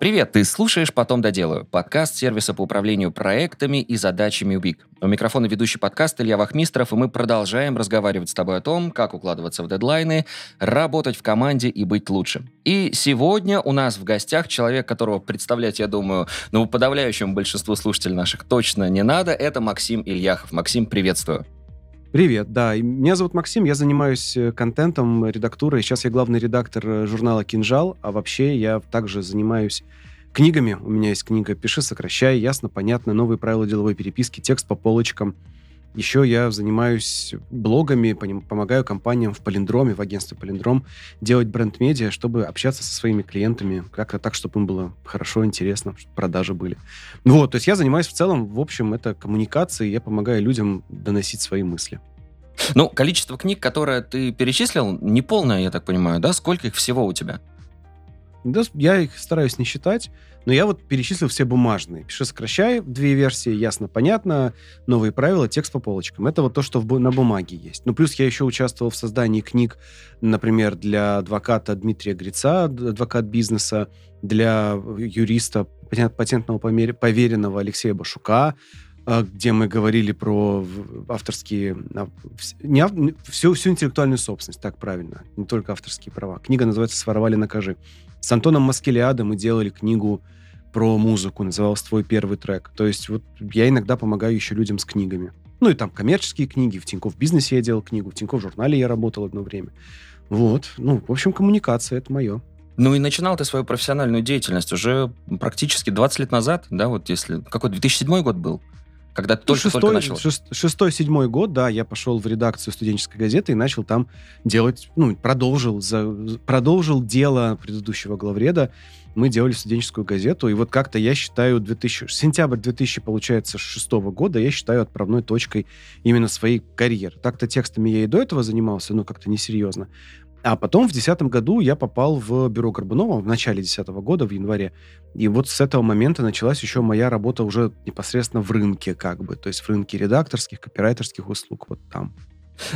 Привет, ты слушаешь «Потом доделаю» — подкаст сервиса по управлению проектами и задачами УБИК. У микрофона ведущий подкаст Илья Вахмистров, и мы продолжаем разговаривать с тобой о том, как укладываться в дедлайны, работать в команде и быть лучше. И сегодня у нас в гостях человек, которого представлять, я думаю, ну, подавляющему большинству слушателей наших точно не надо, это Максим Ильяхов. Максим, приветствую. Привет, да. Меня зовут Максим, я занимаюсь э, контентом, редактурой. Сейчас я главный редактор э, журнала «Кинжал», а вообще я также занимаюсь книгами. У меня есть книга «Пиши, сокращай», ясно, понятно, новые правила деловой переписки, текст по полочкам – еще я занимаюсь блогами, помогаю компаниям в Полиндроме, в агентстве Полиндром делать бренд-медиа, чтобы общаться со своими клиентами как-то так, чтобы им было хорошо, интересно, чтобы продажи были. Ну вот, то есть я занимаюсь в целом, в общем, это коммуникацией, я помогаю людям доносить свои мысли. Ну, количество книг, которые ты перечислил, не полное, я так понимаю, да? Сколько их всего у тебя? Да, я их стараюсь не считать, но я вот перечислил все бумажные. Пиши, сокращай, две версии, ясно, понятно, новые правила, текст по полочкам. Это вот то, что в, на бумаге есть. Ну, плюс я еще участвовал в создании книг, например, для адвоката Дмитрия Грица, адвокат бизнеса, для юриста, патентного поверенного Алексея Башука, где мы говорили про авторские... А, не, всю, всю интеллектуальную собственность, так правильно, не только авторские права. Книга называется «Своровали, накажи». С Антоном Маскелиадо мы делали книгу про музыку, называлась «Твой первый трек». То есть вот я иногда помогаю еще людям с книгами. Ну и там коммерческие книги, в Тинькофф Бизнесе я делал книгу, в Тинькофф Журнале я работал одно время. Вот, ну, в общем, коммуникация — это мое. Ну и начинал ты свою профессиональную деятельность уже практически 20 лет назад, да, вот если... Какой 2007 год был? Когда ты ну, начал? Шестой, седьмой год, да, я пошел в редакцию студенческой газеты и начал там делать, ну, продолжил, за, продолжил дело предыдущего главреда. Мы делали студенческую газету, и вот как-то я считаю 2000, сентябрь 2000, получается, шестого года, я считаю отправной точкой именно своей карьеры. Так-то текстами я и до этого занимался, но как-то несерьезно. А потом в 2010 году я попал в бюро Горбунова в начале 2010 года, в январе. И вот с этого момента началась еще моя работа уже непосредственно в рынке, как бы. То есть в рынке редакторских, копирайтерских услуг, вот там.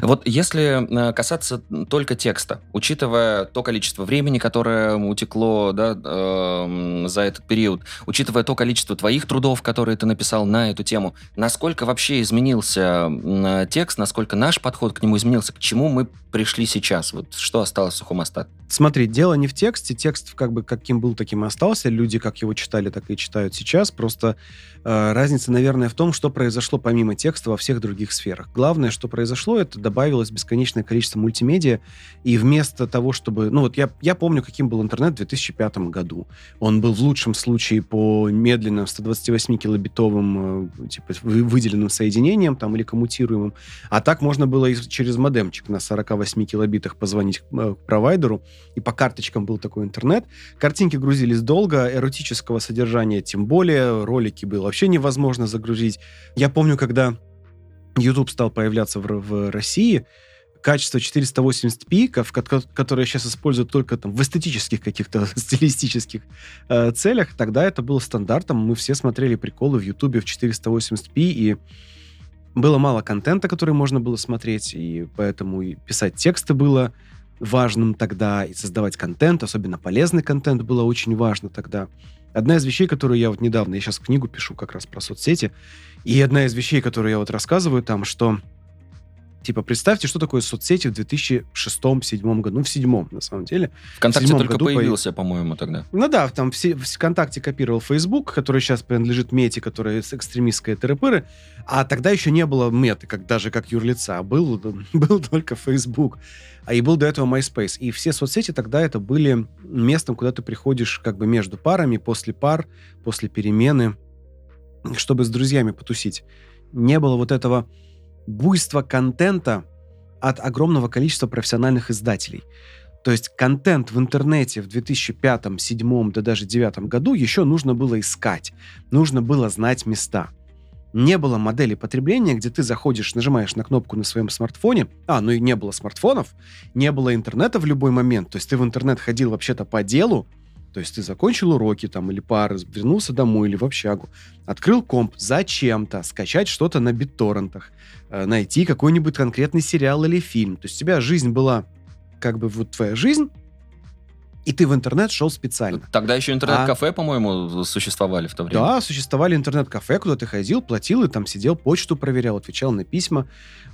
Вот если э, касаться только текста, учитывая то количество времени, которое утекло да, э, за этот период, учитывая то количество твоих трудов, которые ты написал на эту тему, насколько вообще изменился э, текст, насколько наш подход к нему изменился, к чему мы пришли сейчас, вот что осталось в сухом остатке? Смотри, дело не в тексте, текст как бы каким был, таким и остался, люди как его читали, так и читают сейчас, просто э, разница, наверное, в том, что произошло помимо текста во всех других сферах. Главное, что произошло, это добавилось бесконечное количество мультимедиа, и вместо того, чтобы... Ну вот я, я помню, каким был интернет в 2005 году. Он был в лучшем случае по медленным 128-килобитовым э, типа, выделенным соединением там, или коммутируемым, а так можно было и через модемчик на 48 килобитах позвонить э, к провайдеру, и по карточкам был такой интернет. Картинки грузились долго, эротического содержания тем более, ролики было вообще невозможно загрузить. Я помню, когда YouTube стал появляться в, в России, качество 480p, которое сейчас используют только там в эстетических каких-то стилистических э, целях, тогда это было стандартом. Мы все смотрели приколы в YouTube в 480p, и было мало контента, который можно было смотреть, и поэтому и писать тексты было важным тогда, и создавать контент, особенно полезный контент было очень важно тогда. Одна из вещей, которую я вот недавно, я сейчас книгу пишу как раз про соцсети, и одна из вещей, которую я вот рассказываю там, что Типа, представьте, что такое соцсети в 2006-2007 году. Ну, в седьмом, на самом деле. ВКонтакте только появился, по... по-моему, тогда. Ну да, там все, ВКонтакте копировал Facebook, который сейчас принадлежит Мете, которая экстремистская тыры А тогда еще не было Меты, как, даже как юрлица. А был, был только Facebook. А и был до этого MySpace. И все соцсети тогда это были местом, куда ты приходишь как бы между парами, после пар, после перемены, чтобы с друзьями потусить. Не было вот этого буйство контента от огромного количества профессиональных издателей. То есть контент в интернете в 2005, 2007, да даже 2009 году еще нужно было искать, нужно было знать места. Не было модели потребления, где ты заходишь, нажимаешь на кнопку на своем смартфоне, а, ну и не было смартфонов, не было интернета в любой момент, то есть ты в интернет ходил вообще-то по делу, то есть ты закончил уроки там или пары, вернулся домой или в общагу, открыл комп зачем-то, скачать что-то на битторрентах, э, найти какой-нибудь конкретный сериал или фильм. То есть у тебя жизнь была как бы вот твоя жизнь, И ты в интернет шел специально. Тогда еще интернет-кафе, а... по-моему, существовали в то время. Да, существовали интернет-кафе, куда ты ходил, платил и там сидел, почту проверял, отвечал на письма.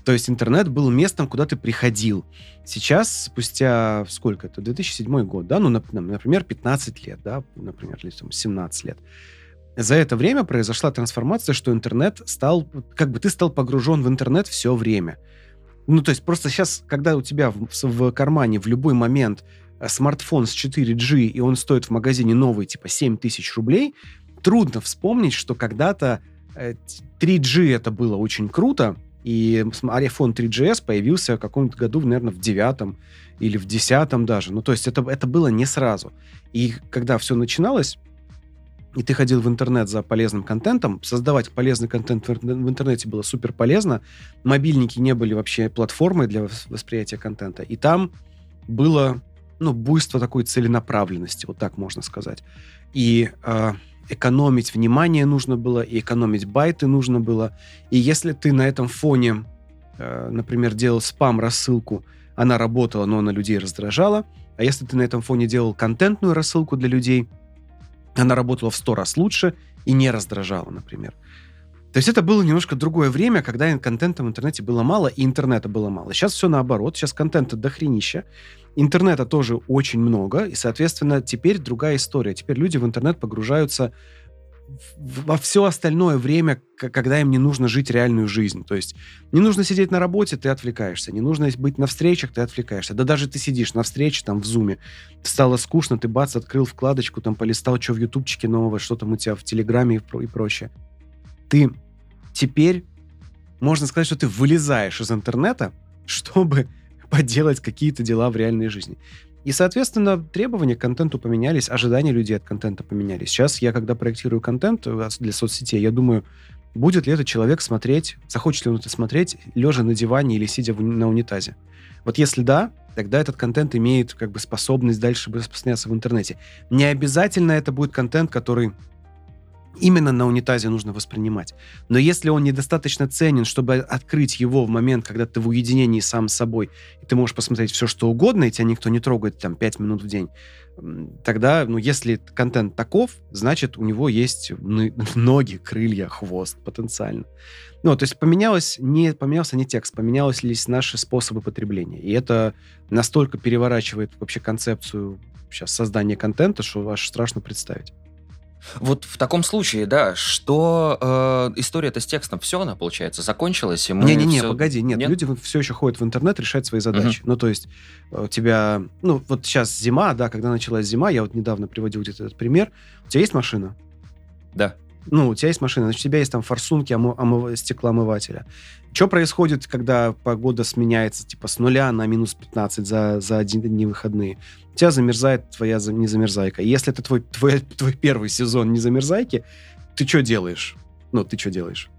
То есть интернет был местом, куда ты приходил. Сейчас, спустя сколько это, 2007 год, да, ну, например, 15 лет, да, например, или там 17 лет. За это время произошла трансформация, что интернет стал, как бы ты стал погружен в интернет все время. Ну, то есть просто сейчас, когда у тебя в, в кармане в любой момент Э, смартфон с 4G, и он стоит в магазине новый, типа 7 тысяч рублей, трудно вспомнить, что когда-то 3G э, это было очень круто, и iPhone 3GS появился в каком-то году, наверное, в девятом или в десятом даже. Ну, то есть это, это было не сразу. И когда все начиналось, и ты ходил в интернет за полезным контентом, создавать полезный контент в интернете было супер полезно. Мобильники не были вообще платформой для восприятия контента. И там было ну, буйство такой целенаправленности, вот так можно сказать. И э, экономить внимание нужно было, и экономить байты нужно было. И если ты на этом фоне, э, например, делал спам-рассылку, она работала, но она людей раздражала. А если ты на этом фоне делал контентную рассылку для людей, она работала в сто раз лучше и не раздражала, например. То есть это было немножко другое время, когда контента в интернете было мало, и интернета было мало. Сейчас все наоборот. Сейчас контента дохренища. Интернета тоже очень много, и, соответственно, теперь другая история. Теперь люди в интернет погружаются во все остальное время, когда им не нужно жить реальную жизнь. То есть не нужно сидеть на работе, ты отвлекаешься. Не нужно быть на встречах, ты отвлекаешься. Да даже ты сидишь на встрече, там, в зуме, стало скучно, ты бац, открыл вкладочку, там, полистал, что в ютубчике нового, что там у тебя в телеграме и, про- и прочее. Ты теперь, можно сказать, что ты вылезаешь из интернета, чтобы поделать какие-то дела в реальной жизни. И, соответственно, требования к контенту поменялись, ожидания людей от контента поменялись. Сейчас я, когда проектирую контент э, для соцсетей, я думаю, будет ли этот человек смотреть, захочет ли он это смотреть, лежа на диване или сидя на унитазе. Вот если да, тогда этот контент имеет как бы способность дальше распространяться в интернете. Не обязательно это будет контент, который именно на унитазе нужно воспринимать. Но если он недостаточно ценен, чтобы открыть его в момент, когда ты в уединении сам с собой, и ты можешь посмотреть все, что угодно, и тебя никто не трогает там 5 минут в день, тогда, ну, если контент таков, значит, у него есть ноги, крылья, хвост потенциально. Ну, то есть поменялось не, поменялся не текст, поменялись ли наши способы потребления. И это настолько переворачивает вообще концепцию сейчас создания контента, что аж страшно представить. Вот в таком случае, да, что э, история-то с текстом, все она, получается, закончилась, и Не-не-не, все... погоди, нет, нет, люди все еще ходят в интернет решать свои задачи. Угу. Ну, то есть у тебя, ну, вот сейчас зима, да, когда началась зима, я вот недавно приводил где-то этот пример, у тебя есть машина? Да. Ну, у тебя есть машина, значит, у тебя есть там форсунки омы- омыв... стеклоомывателя. Что происходит, когда погода сменяется, типа, с нуля на минус 15 за, за один дни выходные? У тебя замерзает твоя незамерзайка. Если это твой, твой, твой первый сезон незамерзайки, ты что делаешь? Ну, ты что делаешь?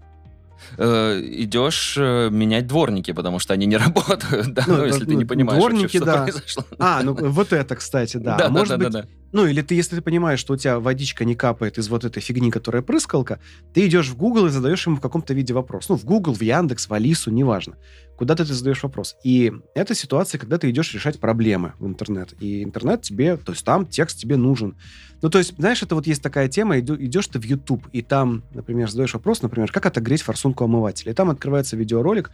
э, идешь э, менять дворники, потому что они не работают, да, ну, ну, если ну, ты не понимаешь, дворники, вообще, что да. произошло. А, ну вот это, кстати, да. Да, да, может да, быть, да, да. Ну, или ты, если ты понимаешь, что у тебя водичка не капает из вот этой фигни, которая прыскалка, ты идешь в Google и задаешь ему в каком-то виде вопрос. Ну, в Google, в Яндекс, в Алису, неважно. Куда-то ты задаешь вопрос. И это ситуация, когда ты идешь решать проблемы в интернет. И интернет тебе, то есть там текст тебе нужен. Ну, то есть, знаешь, это вот есть такая тема, идешь ты в YouTube, и там, например, задаешь вопрос, например, как отогреть форсунку омывателя. И там открывается видеоролик,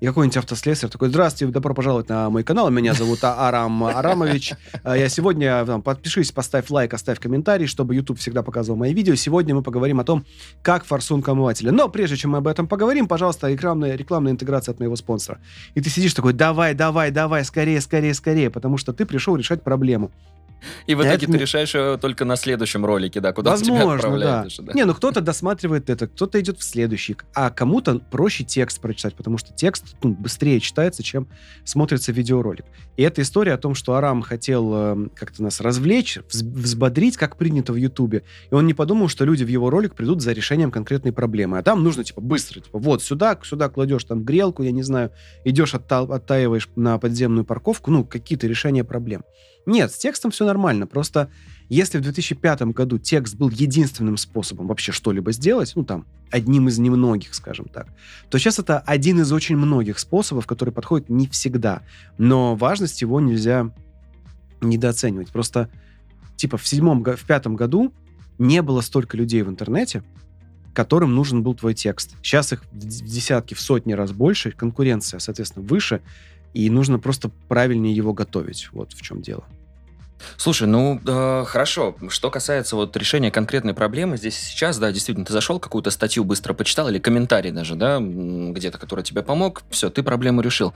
и какой-нибудь автослесарь такой, здравствуйте, добро пожаловать на мой канал, меня зовут Арам Арамович. А, я сегодня, там, подпишись, поставь лайк, оставь комментарий, чтобы YouTube всегда показывал мои видео. Сегодня мы поговорим о том, как форсунка омывателя. Но прежде чем мы об этом поговорим, пожалуйста, рекламная, рекламная интеграция от моего спонсора. И ты сидишь такой, давай, давай, давай, скорее, скорее, скорее, потому что ты пришел решать проблему. И в итоге ты решаешь ее только на следующем ролике, да, куда Возможно, тебя отправляют. Да. да. Не, ну кто-то досматривает это, кто-то идет в следующий, а кому-то проще текст прочитать, потому что текст ну, быстрее читается, чем смотрится видеоролик. И эта история о том, что Арам хотел э, как-то нас развлечь, взбодрить, как принято в Ютубе, и он не подумал, что люди в его ролик придут за решением конкретной проблемы. А там нужно, типа, быстро, типа, вот сюда, сюда кладешь там грелку, я не знаю, идешь, отта оттаиваешь на подземную парковку, ну, какие-то решения проблем. Нет, с текстом все нормально. Просто если в 2005 году текст был единственным способом вообще что-либо сделать, ну там, одним из немногих, скажем так, то сейчас это один из очень многих способов, который подходит не всегда. Но важность его нельзя недооценивать. Просто, типа, в седьмом, в пятом году не было столько людей в интернете, которым нужен был твой текст. Сейчас их в десятки, в сотни раз больше, конкуренция, соответственно, выше, и нужно просто правильнее его готовить. Вот в чем дело. Слушай, ну э, хорошо. Что касается вот решения конкретной проблемы, здесь сейчас, да, действительно, ты зашел, какую-то статью быстро почитал или комментарий даже, да, где-то, который тебе помог, все, ты проблему решил.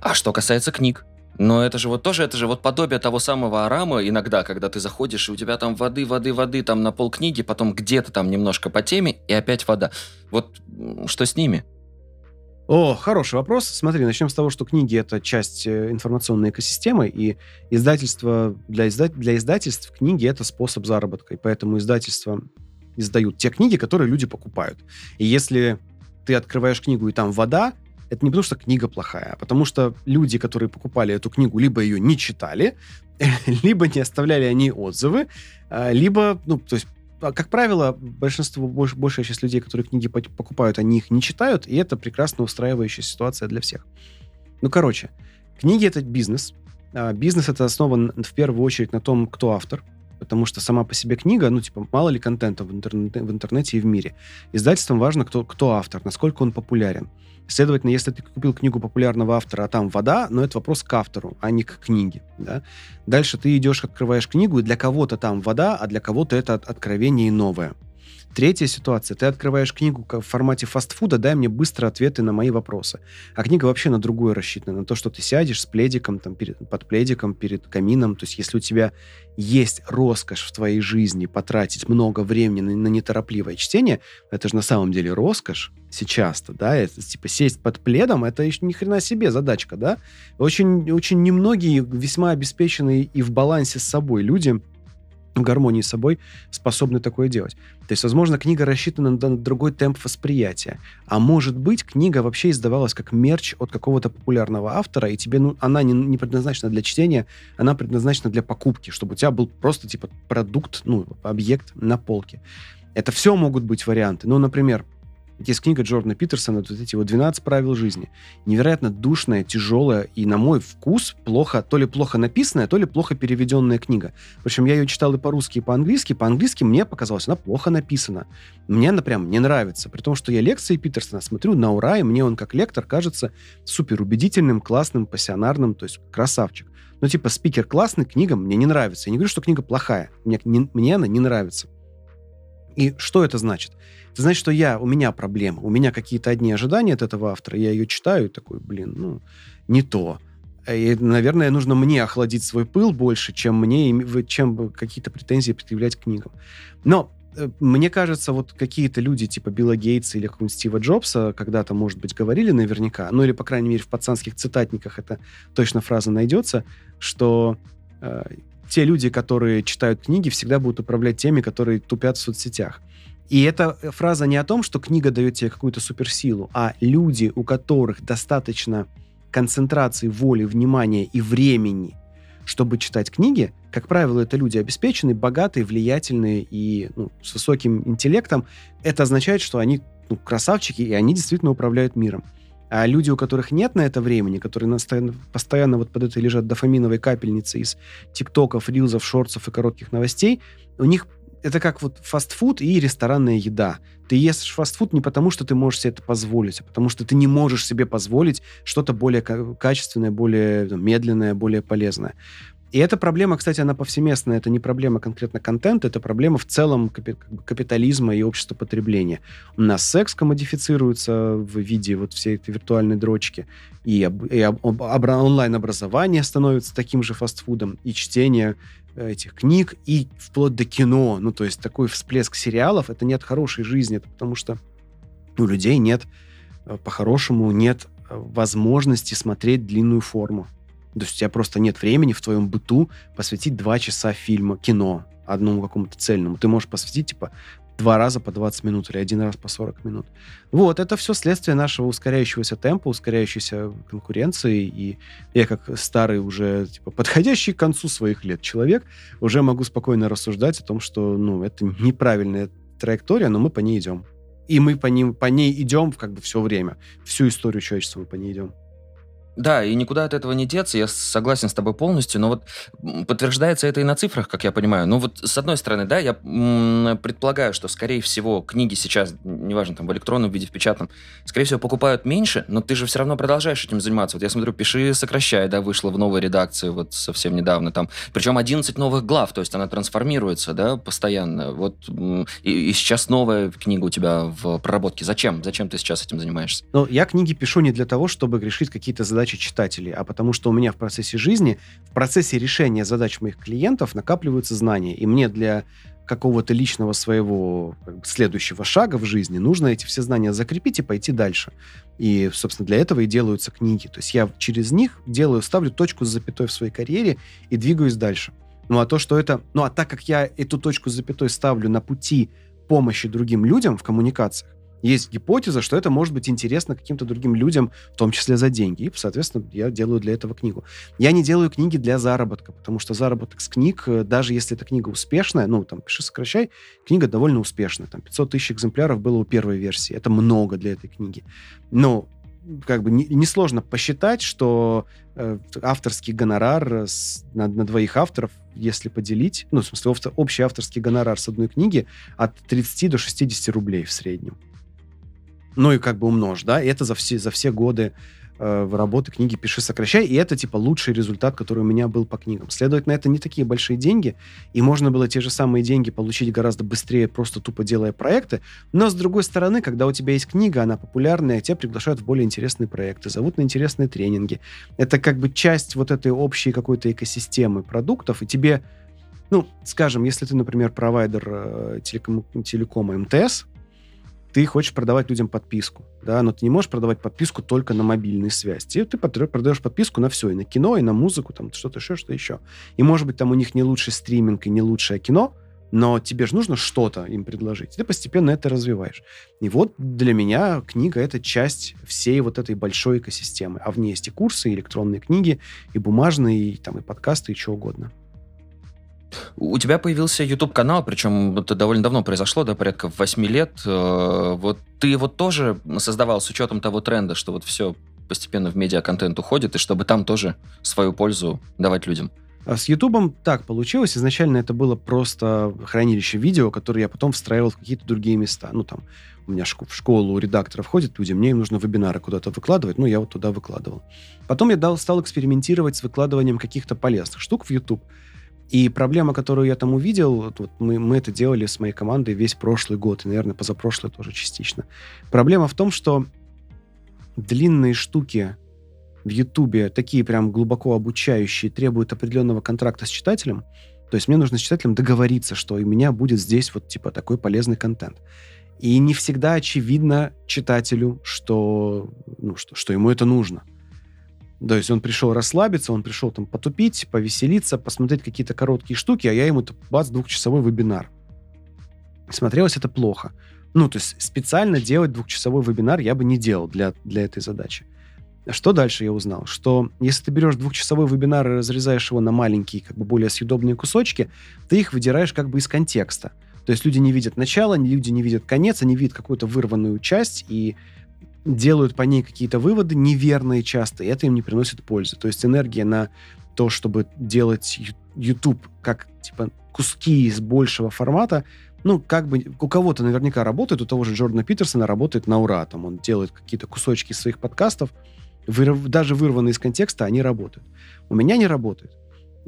А что касается книг, но это же вот тоже, это же вот подобие того самого арама иногда, когда ты заходишь, и у тебя там воды, воды, воды, там на пол книги, потом где-то там немножко по теме, и опять вода. Вот что с ними? О, хороший вопрос. Смотри, начнем с того, что книги — это часть э, информационной экосистемы, и издательство для, изда... для издательств книги — это способ заработка, и поэтому издательства издают те книги, которые люди покупают. И если ты открываешь книгу, и там вода, это не потому, что книга плохая, а потому что люди, которые покупали эту книгу, либо ее не читали, либо не оставляли они отзывы, а, либо, ну, то есть как правило, большинство, больш, большая часть людей, которые книги покупают, они их не читают, и это прекрасно устраивающая ситуация для всех. Ну, короче, книги — это бизнес. А бизнес — это основан в первую очередь на том, кто автор, потому что сама по себе книга, ну, типа, мало ли контента в, интернете, в интернете и в мире. Издательствам важно, кто, кто автор, насколько он популярен. Следовательно, если ты купил книгу популярного автора, а там вода, но это вопрос к автору, а не к книге. Да? Дальше ты идешь, открываешь книгу, и для кого-то там вода, а для кого-то это откровение новое. Третья ситуация. Ты открываешь книгу в формате фастфуда, дай мне быстро ответы на мои вопросы. А книга вообще на другое рассчитана. На то, что ты сядешь с пледиком, там, перед, под пледиком, перед камином. То есть если у тебя есть роскошь в твоей жизни потратить много времени на, на неторопливое чтение, это же на самом деле роскошь сейчас-то, да, это типа сесть под пледом, это еще ни хрена себе задачка, да. Очень, очень немногие весьма обеспеченные и в балансе с собой люди в гармонии с собой способны такое делать. То есть, возможно, книга рассчитана на другой темп восприятия. А может быть, книга вообще издавалась как мерч от какого-то популярного автора, и тебе ну, она не, не предназначена для чтения, она предназначена для покупки, чтобы у тебя был просто типа продукт, ну, объект на полке. Это все могут быть варианты. Ну, например, есть книга Джордана Питерсона, вот эти вот «12 правил жизни». Невероятно душная, тяжелая и, на мой вкус, плохо, то ли плохо написанная, то ли плохо переведенная книга. Причем я ее читал и по-русски, и по-английски. По-английски мне показалось, она плохо написана. Мне она прям не нравится. При том, что я лекции Питерсона смотрю на ура, и мне он как лектор кажется супер убедительным, классным, пассионарным, то есть красавчик. Ну, типа, спикер классный, книга мне не нравится. Я не говорю, что книга плохая. Мне, не, мне она не нравится. И что это значит? Это значит, что я, у меня проблема, у меня какие-то одни ожидания от этого автора, я ее читаю и такой, блин, ну, не то. И, наверное, нужно мне охладить свой пыл больше, чем мне, чем какие-то претензии предъявлять книгам. Но э, мне кажется, вот какие-то люди типа Билла Гейтса или какого-нибудь Стива Джобса когда-то, может быть, говорили наверняка, ну или, по крайней мере, в пацанских цитатниках это точно фраза найдется, что э, те люди, которые читают книги, всегда будут управлять теми, которые тупят в соцсетях. И эта фраза не о том, что книга дает тебе какую-то суперсилу, а люди, у которых достаточно концентрации воли, внимания и времени, чтобы читать книги, как правило, это люди обеспеченные, богатые, влиятельные и ну, с высоким интеллектом. Это означает, что они ну, красавчики, и они действительно управляют миром. А люди, у которых нет на это времени, которые постоянно, вот под этой лежат дофаминовой капельницы из тиктоков, рилзов, шортсов и коротких новостей, у них это как вот фастфуд и ресторанная еда. Ты ешь фастфуд не потому, что ты можешь себе это позволить, а потому что ты не можешь себе позволить что-то более качественное, более медленное, более полезное. И эта проблема, кстати, она повсеместная. Это не проблема конкретно контента, это проблема в целом капитализма и общества потребления. У нас секс комодифицируется в виде вот всей этой виртуальной дрочки, и, и онлайн-образование становится таким же фастфудом, и чтение этих книг и вплоть до кино. Ну, то есть такой всплеск сериалов, это нет хорошей жизни, это потому что у людей нет, э, по-хорошему, нет э, возможности смотреть длинную форму. То есть у тебя просто нет времени в твоем быту посвятить два часа фильма, кино, одному какому-то цельному. Ты можешь посвятить, типа, два раза по 20 минут или один раз по 40 минут. Вот, это все следствие нашего ускоряющегося темпа, ускоряющейся конкуренции. И я как старый уже, типа, подходящий к концу своих лет человек, уже могу спокойно рассуждать о том, что, ну, это неправильная траектория, но мы по ней идем. И мы по, ним, по ней идем как бы все время. Всю историю человечества мы по ней идем. Да, и никуда от этого не деться, я согласен с тобой полностью, но вот подтверждается это и на цифрах, как я понимаю. Ну вот с одной стороны, да, я предполагаю, что, скорее всего, книги сейчас, неважно, там в электронном виде, в печатном, скорее всего, покупают меньше, но ты же все равно продолжаешь этим заниматься. Вот я смотрю, «Пиши, сокращай», да, вышла в новой редакции вот совсем недавно там. Причем 11 новых глав, то есть она трансформируется, да, постоянно. Вот и, и сейчас новая книга у тебя в проработке. Зачем? Зачем ты сейчас этим занимаешься? Ну, я книги пишу не для того, чтобы решить какие-то задачи задачи читателей, а потому что у меня в процессе жизни, в процессе решения задач моих клиентов накапливаются знания. И мне для какого-то личного своего как бы, следующего шага в жизни нужно эти все знания закрепить и пойти дальше. И, собственно, для этого и делаются книги. То есть я через них делаю, ставлю точку с запятой в своей карьере и двигаюсь дальше. Ну а то, что это... Ну а так как я эту точку с запятой ставлю на пути помощи другим людям в коммуникациях, есть гипотеза, что это может быть интересно каким-то другим людям, в том числе за деньги. И, соответственно, я делаю для этого книгу. Я не делаю книги для заработка, потому что заработок с книг, э, даже если эта книга успешная, ну, там, пиши, сокращай, книга довольно успешная. Там 500 тысяч экземпляров было у первой версии. Это много для этой книги. Но как бы несложно не посчитать, что э, авторский гонорар с, на, на двоих авторов, если поделить, ну, в смысле, общий авторский гонорар с одной книги от 30 до 60 рублей в среднем ну и как бы умножь, да, и это за все, за все годы э, работы книги «Пиши, сокращай», и это, типа, лучший результат, который у меня был по книгам. Следовательно, это не такие большие деньги, и можно было те же самые деньги получить гораздо быстрее, просто тупо делая проекты, но, с другой стороны, когда у тебя есть книга, она популярная, тебя приглашают в более интересные проекты, зовут на интересные тренинги. Это как бы часть вот этой общей какой-то экосистемы продуктов, и тебе, ну, скажем, если ты, например, провайдер э, телеком, телекома МТС, ты хочешь продавать людям подписку, да, но ты не можешь продавать подписку только на мобильную связь. Ты, ты продаешь подписку на все, и на кино, и на музыку, там что-то еще, что еще. И, может быть, там у них не лучший стриминг и не лучшее кино, но тебе же нужно что-то им предложить. Ты постепенно это развиваешь. И вот для меня книга — это часть всей вот этой большой экосистемы. А в ней есть и курсы, и электронные книги, и бумажные, и, там, и подкасты, и что угодно. У тебя появился YouTube-канал, причем это довольно давно произошло, да, порядка 8 лет. Э, вот ты его тоже создавал с учетом того тренда, что вот все постепенно в медиа-контент уходит, и чтобы там тоже свою пользу давать людям? А с Ютубом так получилось. Изначально это было просто хранилище видео, которое я потом встраивал в какие-то другие места. Ну, там, у меня в школу у редакторов ходят люди, мне им нужно вебинары куда-то выкладывать, ну, я вот туда выкладывал. Потом я дал, стал экспериментировать с выкладыванием каких-то полезных штук в YouTube. И проблема, которую я там увидел, вот мы, мы это делали с моей командой весь прошлый год, и, наверное, позапрошлый тоже частично. Проблема в том, что длинные штуки в Ютубе, такие прям глубоко обучающие, требуют определенного контракта с читателем. То есть мне нужно с читателем договориться, что у меня будет здесь вот типа такой полезный контент. И не всегда очевидно читателю, что, ну, что, что ему это нужно. То есть он пришел расслабиться, он пришел там потупить, повеселиться, посмотреть какие-то короткие штуки, а я ему бац, двухчасовой вебинар. Смотрелось это плохо. Ну, то есть специально делать двухчасовой вебинар я бы не делал для, для этой задачи. Что дальше я узнал? Что если ты берешь двухчасовой вебинар и разрезаешь его на маленькие, как бы более съедобные кусочки, ты их выдираешь как бы из контекста. То есть люди не видят начала, люди не видят конец, они видят какую-то вырванную часть, и делают по ней какие-то выводы неверные часто, и это им не приносит пользы. То есть энергия на то, чтобы делать YouTube как, типа, куски из большего формата, ну, как бы у кого-то наверняка работает, у того же Джордана Питерсона работает на ура. Там он делает какие-то кусочки своих подкастов, вырв, даже вырванные из контекста, они работают. У меня не работает.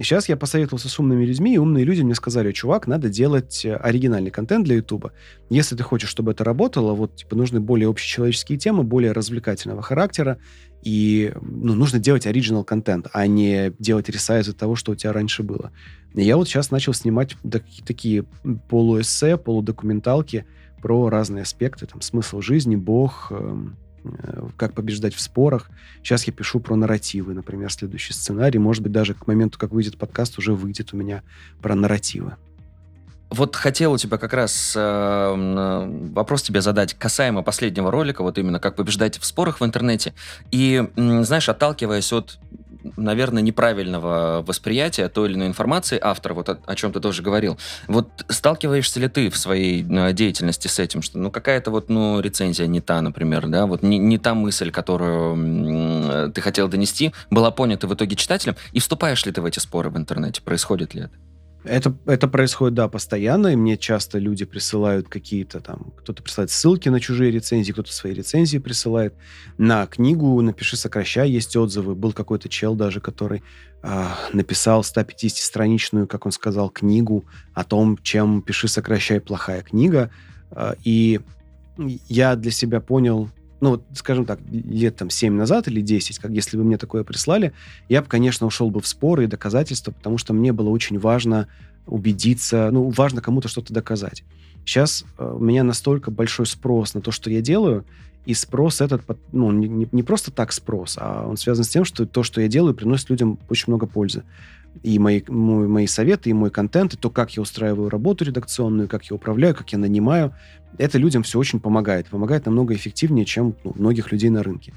И сейчас я посоветовался с умными людьми, и умные люди мне сказали, чувак, надо делать э, оригинальный контент для Ютуба. Если ты хочешь, чтобы это работало, вот, типа, нужны более общечеловеческие темы, более развлекательного характера, и ну, нужно делать оригинал контент, а не делать ресайз от того, что у тебя раньше было. И я вот сейчас начал снимать такие полуэссе, полудокументалки про разные аспекты, там, смысл жизни, бог, эм, как побеждать в спорах. Сейчас я пишу про нарративы, например, следующий сценарий. Может быть, даже к моменту, как выйдет подкаст, уже выйдет у меня про нарративы. Вот хотел у тебя как раз э, вопрос тебе задать касаемо последнего ролика, вот именно как побеждать в спорах в интернете. И, знаешь, отталкиваясь от наверное, неправильного восприятия той или иной информации автора, вот о, о чем ты тоже говорил. Вот сталкиваешься ли ты в своей э, деятельности с этим, что ну какая-то вот ну рецензия не та, например, да, вот не, не та мысль, которую ты хотел донести, была понята в итоге читателем, и вступаешь ли ты в эти споры в интернете, происходит ли это? Это, это происходит, да, постоянно, и мне часто люди присылают какие-то там, кто-то присылает ссылки на чужие рецензии, кто-то свои рецензии присылает. На книгу «Напиши, сокращай» есть отзывы. Был какой-то чел даже, который э, написал 150-страничную, как он сказал, книгу о том, чем «Пиши, сокращай» плохая книга. Э, и я для себя понял, ну, скажем так, лет там 7 назад или 10, как если бы мне такое прислали, я бы, конечно, ушел бы в споры и доказательства, потому что мне было очень важно убедиться, ну, важно кому-то что-то доказать. Сейчас э, у меня настолько большой спрос на то, что я делаю, и спрос этот, ну, не, не просто так спрос, а он связан с тем, что то, что я делаю, приносит людям очень много пользы и мои, мой, мои советы, и мой контент, и то, как я устраиваю работу редакционную, как я управляю, как я нанимаю, это людям все очень помогает. Помогает намного эффективнее, чем ну, многих людей на рынке.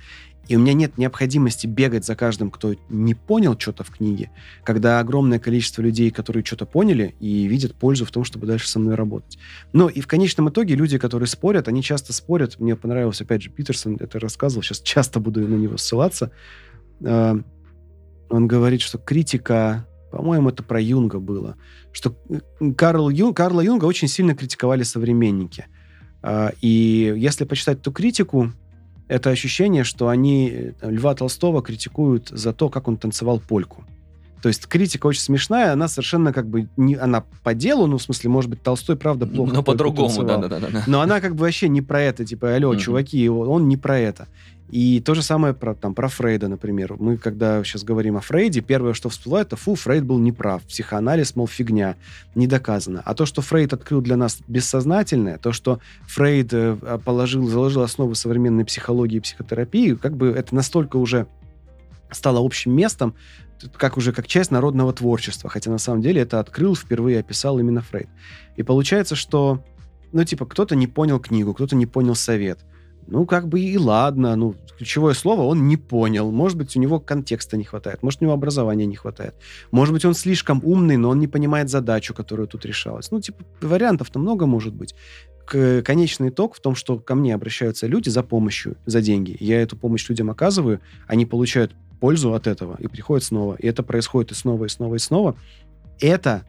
И у меня нет необходимости бегать за каждым, кто не понял что-то в книге, когда огромное количество людей, которые что-то поняли и видят пользу в том, чтобы дальше со мной работать. Но и в конечном итоге люди, которые спорят, они часто спорят. Мне понравился, опять же, Питерсон это рассказывал, сейчас часто буду на него ссылаться. А, он говорит, что критика, по-моему, это про Юнга было, что Карл Ю, Карла Юнга очень сильно критиковали современники. А, и если почитать эту критику, это ощущение, что они Льва Толстого критикуют за то, как он танцевал польку. То есть критика очень смешная, она совершенно как бы не, она по делу, ну в смысле, может быть, Толстой правда плохо. Но по-другому, да, да, да, да. Но она как бы вообще не про это, типа, алло, чуваки, он не про это. И то же самое про, там, про Фрейда, например. Мы, когда сейчас говорим о Фрейде, первое, что всплывает, это фу, Фрейд был неправ. Психоанализ, мол, фигня, не доказано. А то, что Фрейд открыл для нас бессознательное, то, что Фрейд э, положил, заложил основы современной психологии и психотерапии, как бы это настолько уже стало общим местом, как уже как часть народного творчества. Хотя на самом деле это открыл, впервые описал именно Фрейд. И получается, что, ну, типа, кто-то не понял книгу, кто-то не понял совет – ну, как бы и ладно. Ну, ключевое слово он не понял. Может быть, у него контекста не хватает. Может, у него образования не хватает. Может быть, он слишком умный, но он не понимает задачу, которая тут решалась. Ну, типа, вариантов-то много может быть. К, конечный итог в том, что ко мне обращаются люди за помощью, за деньги. Я эту помощь людям оказываю, они получают пользу от этого и приходят снова. И это происходит и снова, и снова, и снова. Это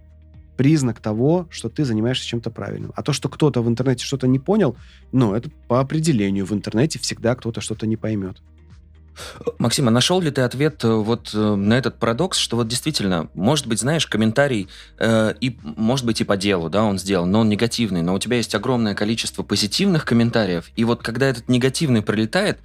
признак того, что ты занимаешься чем-то правильным. А то, что кто-то в интернете что-то не понял, ну, это по определению. В интернете всегда кто-то что-то не поймет. Максим, а нашел ли ты ответ э, вот э, на этот парадокс, что вот действительно, может быть, знаешь, комментарий, э, и может быть и по делу, да, он сделал, но он негативный, но у тебя есть огромное количество позитивных комментариев, и вот когда этот негативный пролетает,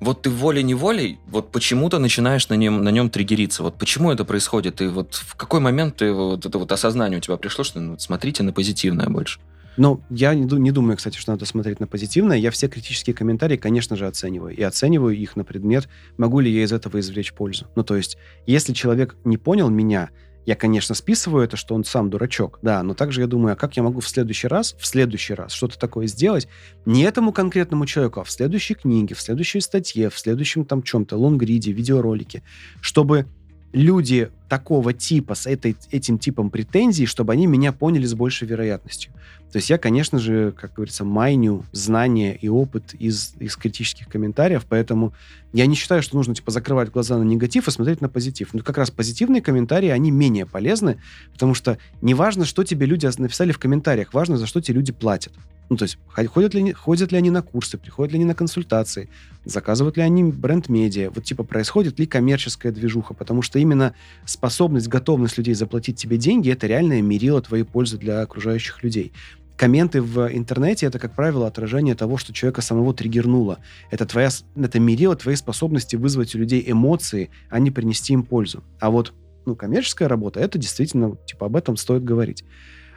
вот ты волей-неволей вот почему-то начинаешь на нем, на нем триггериться. Вот почему это происходит? И вот в какой момент ты, вот это вот осознание у тебя пришло, что ну, смотрите на позитивное больше? Ну, я не, не думаю, кстати, что надо смотреть на позитивное. Я все критические комментарии, конечно же, оцениваю. И оцениваю их на предмет, могу ли я из этого извлечь пользу. Ну, то есть, если человек не понял меня, я, конечно, списываю это, что он сам дурачок, да, но также я думаю, а как я могу в следующий раз, в следующий раз что-то такое сделать не этому конкретному человеку, а в следующей книге, в следующей статье, в следующем там чем-то, лонгриде, видеоролике, чтобы люди такого типа, с этой, этим типом претензий, чтобы они меня поняли с большей вероятностью. То есть я, конечно же, как говорится, майню знания и опыт из, из критических комментариев, поэтому я не считаю, что нужно, типа, закрывать глаза на негатив и смотреть на позитив. Но как раз позитивные комментарии, они менее полезны, потому что не важно, что тебе люди написали в комментариях, важно, за что тебе люди платят. Ну, то есть, ходят ли, ходят ли они на курсы, приходят ли они на консультации, заказывают ли они бренд-медиа, вот, типа, происходит ли коммерческая движуха, потому что именно способность, готовность людей заплатить тебе деньги, это реальное мерило твоей пользы для окружающих людей. Комменты в интернете это, как правило, отражение того, что человека самого триггернуло. Это твоя, это мерило твоей способности вызвать у людей эмоции, а не принести им пользу. А вот ну, коммерческая работа, это действительно, типа, об этом стоит говорить.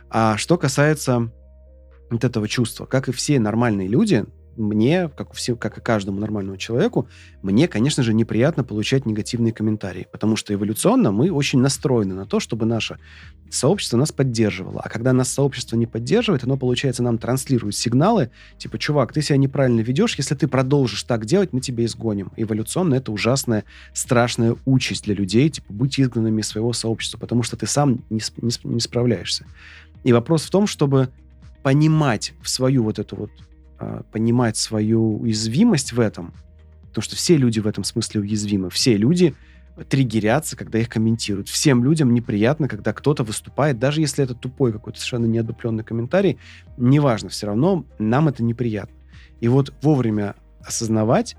А что касается вот этого чувства, как и все нормальные люди, мне, как, все, как и каждому нормальному человеку, мне, конечно же, неприятно получать негативные комментарии, потому что эволюционно мы очень настроены на то, чтобы наше сообщество нас поддерживало. А когда нас сообщество не поддерживает, оно, получается, нам транслирует сигналы, типа, чувак, ты себя неправильно ведешь, если ты продолжишь так делать, мы тебя изгоним. Эволюционно это ужасная, страшная участь для людей, типа, быть изгнанными из своего сообщества, потому что ты сам не, не, не справляешься. И вопрос в том, чтобы понимать в свою вот эту вот а, понимать свою уязвимость в этом, потому что все люди в этом смысле уязвимы, все люди триггерятся, когда их комментируют. Всем людям неприятно, когда кто-то выступает, даже если это тупой какой-то совершенно неодупленный комментарий, неважно, все равно нам это неприятно. И вот вовремя осознавать,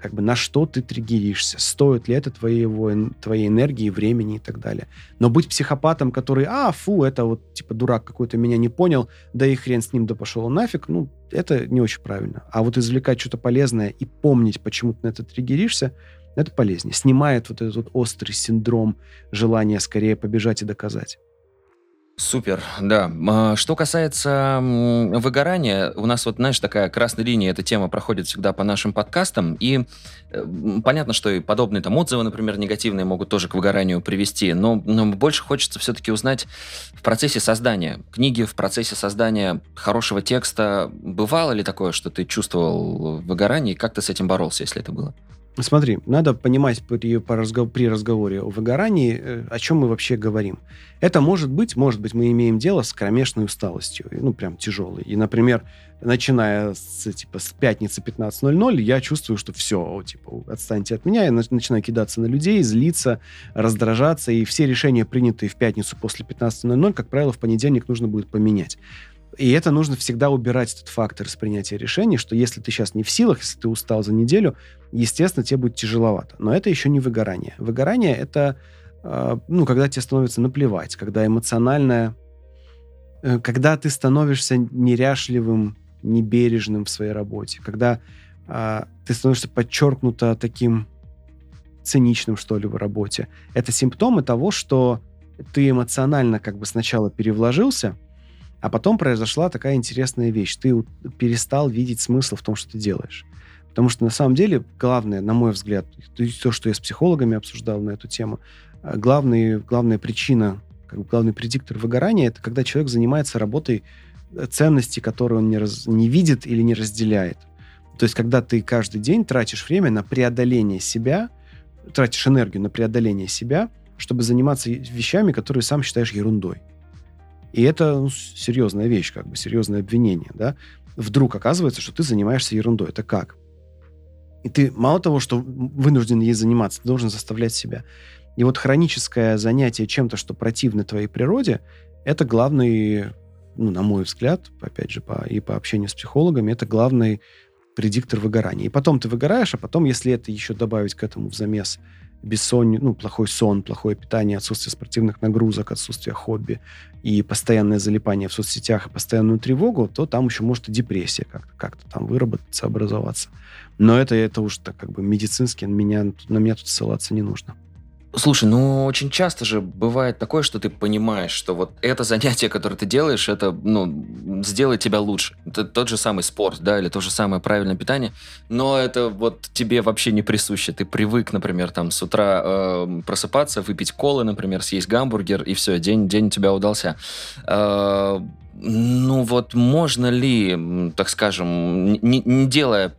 как бы на что ты триггеришься, стоит ли это твоего, твоей энергии, времени и так далее. Но быть психопатом, который, а, фу, это вот, типа, дурак какой-то меня не понял, да и хрен с ним, да пошел нафиг, ну, это не очень правильно. А вот извлекать что-то полезное и помнить, почему ты на это триггеришься, это полезнее. Снимает вот этот вот острый синдром желания скорее побежать и доказать. Супер, да. А, что касается выгорания, у нас вот, знаешь, такая красная линия, эта тема проходит всегда по нашим подкастам, и э, понятно, что и подобные там отзывы, например, негативные могут тоже к выгоранию привести, но, но больше хочется все-таки узнать в процессе создания книги, в процессе создания хорошего текста, бывало ли такое, что ты чувствовал выгорание, и как ты с этим боролся, если это было? Смотри, надо понимать при, при разговоре о выгорании, э, о чем мы вообще говорим. Это может быть, может быть, мы имеем дело с кромешной усталостью, ну, прям тяжелой. И, например, начиная с, типа, с пятницы 15.00, я чувствую, что все, типа, отстаньте от меня, я начинаю кидаться на людей, злиться, раздражаться, и все решения, принятые в пятницу после 15.00, как правило, в понедельник нужно будет поменять. И это нужно всегда убирать, этот фактор из принятия решений, что если ты сейчас не в силах, если ты устал за неделю, естественно, тебе будет тяжеловато. Но это еще не выгорание. Выгорание — это, э, ну, когда тебе становится наплевать, когда эмоциональное... Э, когда ты становишься неряшливым, небережным в своей работе, когда э, ты становишься подчеркнуто таким циничным, что ли, в работе. Это симптомы того, что ты эмоционально как бы сначала перевложился — а потом произошла такая интересная вещь. Ты перестал видеть смысл в том, что ты делаешь. Потому что на самом деле главное, на мой взгляд, то, что я с психологами обсуждал на эту тему, э, главный, главная причина, как бы главный предиктор выгорания, это когда человек занимается работой э, ценности, которые он не, раз, не видит или не разделяет. То есть, когда ты каждый день тратишь время на преодоление себя, тратишь энергию на преодоление себя, чтобы заниматься вещами, которые сам считаешь ерундой. И это ну, серьезная вещь, как бы серьезное обвинение, да. Вдруг оказывается, что ты занимаешься ерундой. Это как? И ты мало того, что вынужден ей заниматься, ты должен заставлять себя. И вот хроническое занятие чем-то, что противно твоей природе, это главный, ну, на мой взгляд, опять же, по, и по общению с психологами, это главный предиктор выгорания. И потом ты выгораешь, а потом, если это еще добавить к этому в замес бессонние, ну, плохой сон, плохое питание, отсутствие спортивных нагрузок, отсутствие хобби и постоянное залипание в соцсетях и постоянную тревогу, то там еще может и депрессия как-то, как-то там выработаться, образоваться. Но это, это уж так как бы медицински, меня, на меня тут ссылаться не нужно. Слушай, ну очень часто же бывает такое, что ты понимаешь, что вот это занятие, которое ты делаешь, это, ну, сделает тебя лучше. Это тот же самый спорт, да, или то же самое правильное питание, но это вот тебе вообще не присуще. Ты привык, например, там с утра э, просыпаться, выпить колы, например, съесть гамбургер, и все, день, день у тебя удался. Э, ну вот можно ли, так скажем, не, не делая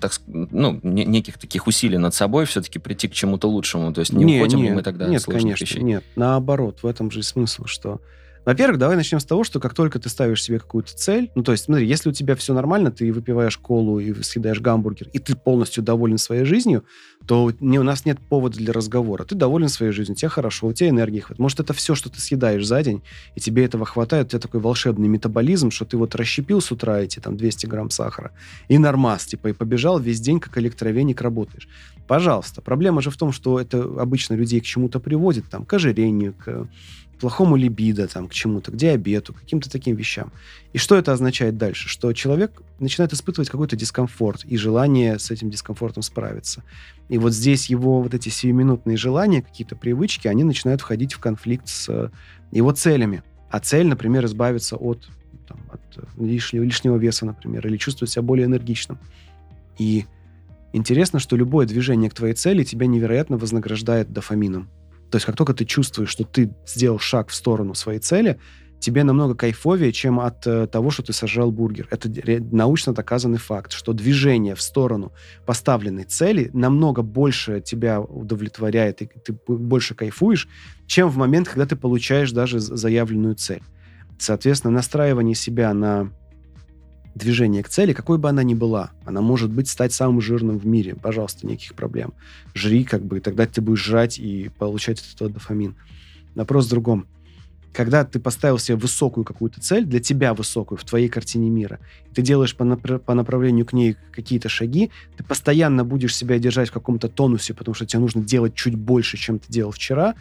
так, ну, неких таких усилий над собой все-таки прийти к чему-то лучшему. То есть не, не уходим не, ли мы тогда Нет, конечно, вещей? нет. Наоборот, в этом же и смысл, что во-первых, давай начнем с того, что как только ты ставишь себе какую-то цель, ну, то есть, смотри, если у тебя все нормально, ты выпиваешь колу и съедаешь гамбургер, и ты полностью доволен своей жизнью, то не, у нас нет повода для разговора. Ты доволен своей жизнью, тебе хорошо, у тебя энергии хватает. Может, это все, что ты съедаешь за день, и тебе этого хватает, у тебя такой волшебный метаболизм, что ты вот расщепил с утра эти там 200 грамм сахара, и нормас, типа, и побежал весь день, как электровеник работаешь. Пожалуйста. Проблема же в том, что это обычно людей к чему-то приводит, там, к ожирению, к плохому либидо, там, к чему-то, к диабету, к каким-то таким вещам. И что это означает дальше? Что человек начинает испытывать какой-то дискомфорт и желание с этим дискомфортом справиться. И вот здесь его вот эти сиюминутные желания, какие-то привычки, они начинают входить в конфликт с его целями. А цель, например, избавиться от там, от э, лишнего, лишнего веса, например, или чувствовать себя более энергичным. И интересно, что любое движение к твоей цели тебя невероятно вознаграждает дофамином. То есть как только ты чувствуешь, что ты сделал шаг в сторону своей цели, тебе намного кайфовее, чем от э, того, что ты сожрал бургер. Это научно доказанный факт, что движение в сторону поставленной цели намного больше тебя удовлетворяет, и ты больше кайфуешь, чем в момент, когда ты получаешь даже заявленную цель. Соответственно, настраивание себя на движение к цели, какой бы она ни была, она может быть стать самым жирным в мире. Пожалуйста, никаких проблем. Жри, как бы, и тогда ты будешь жрать и получать от этого дофамин. Вопрос в другом когда ты поставил себе высокую какую-то цель, для тебя высокую, в твоей картине мира, ты делаешь по, напр- по направлению к ней какие-то шаги, ты постоянно будешь себя держать в каком-то тонусе, потому что тебе нужно делать чуть больше, чем ты делал вчера,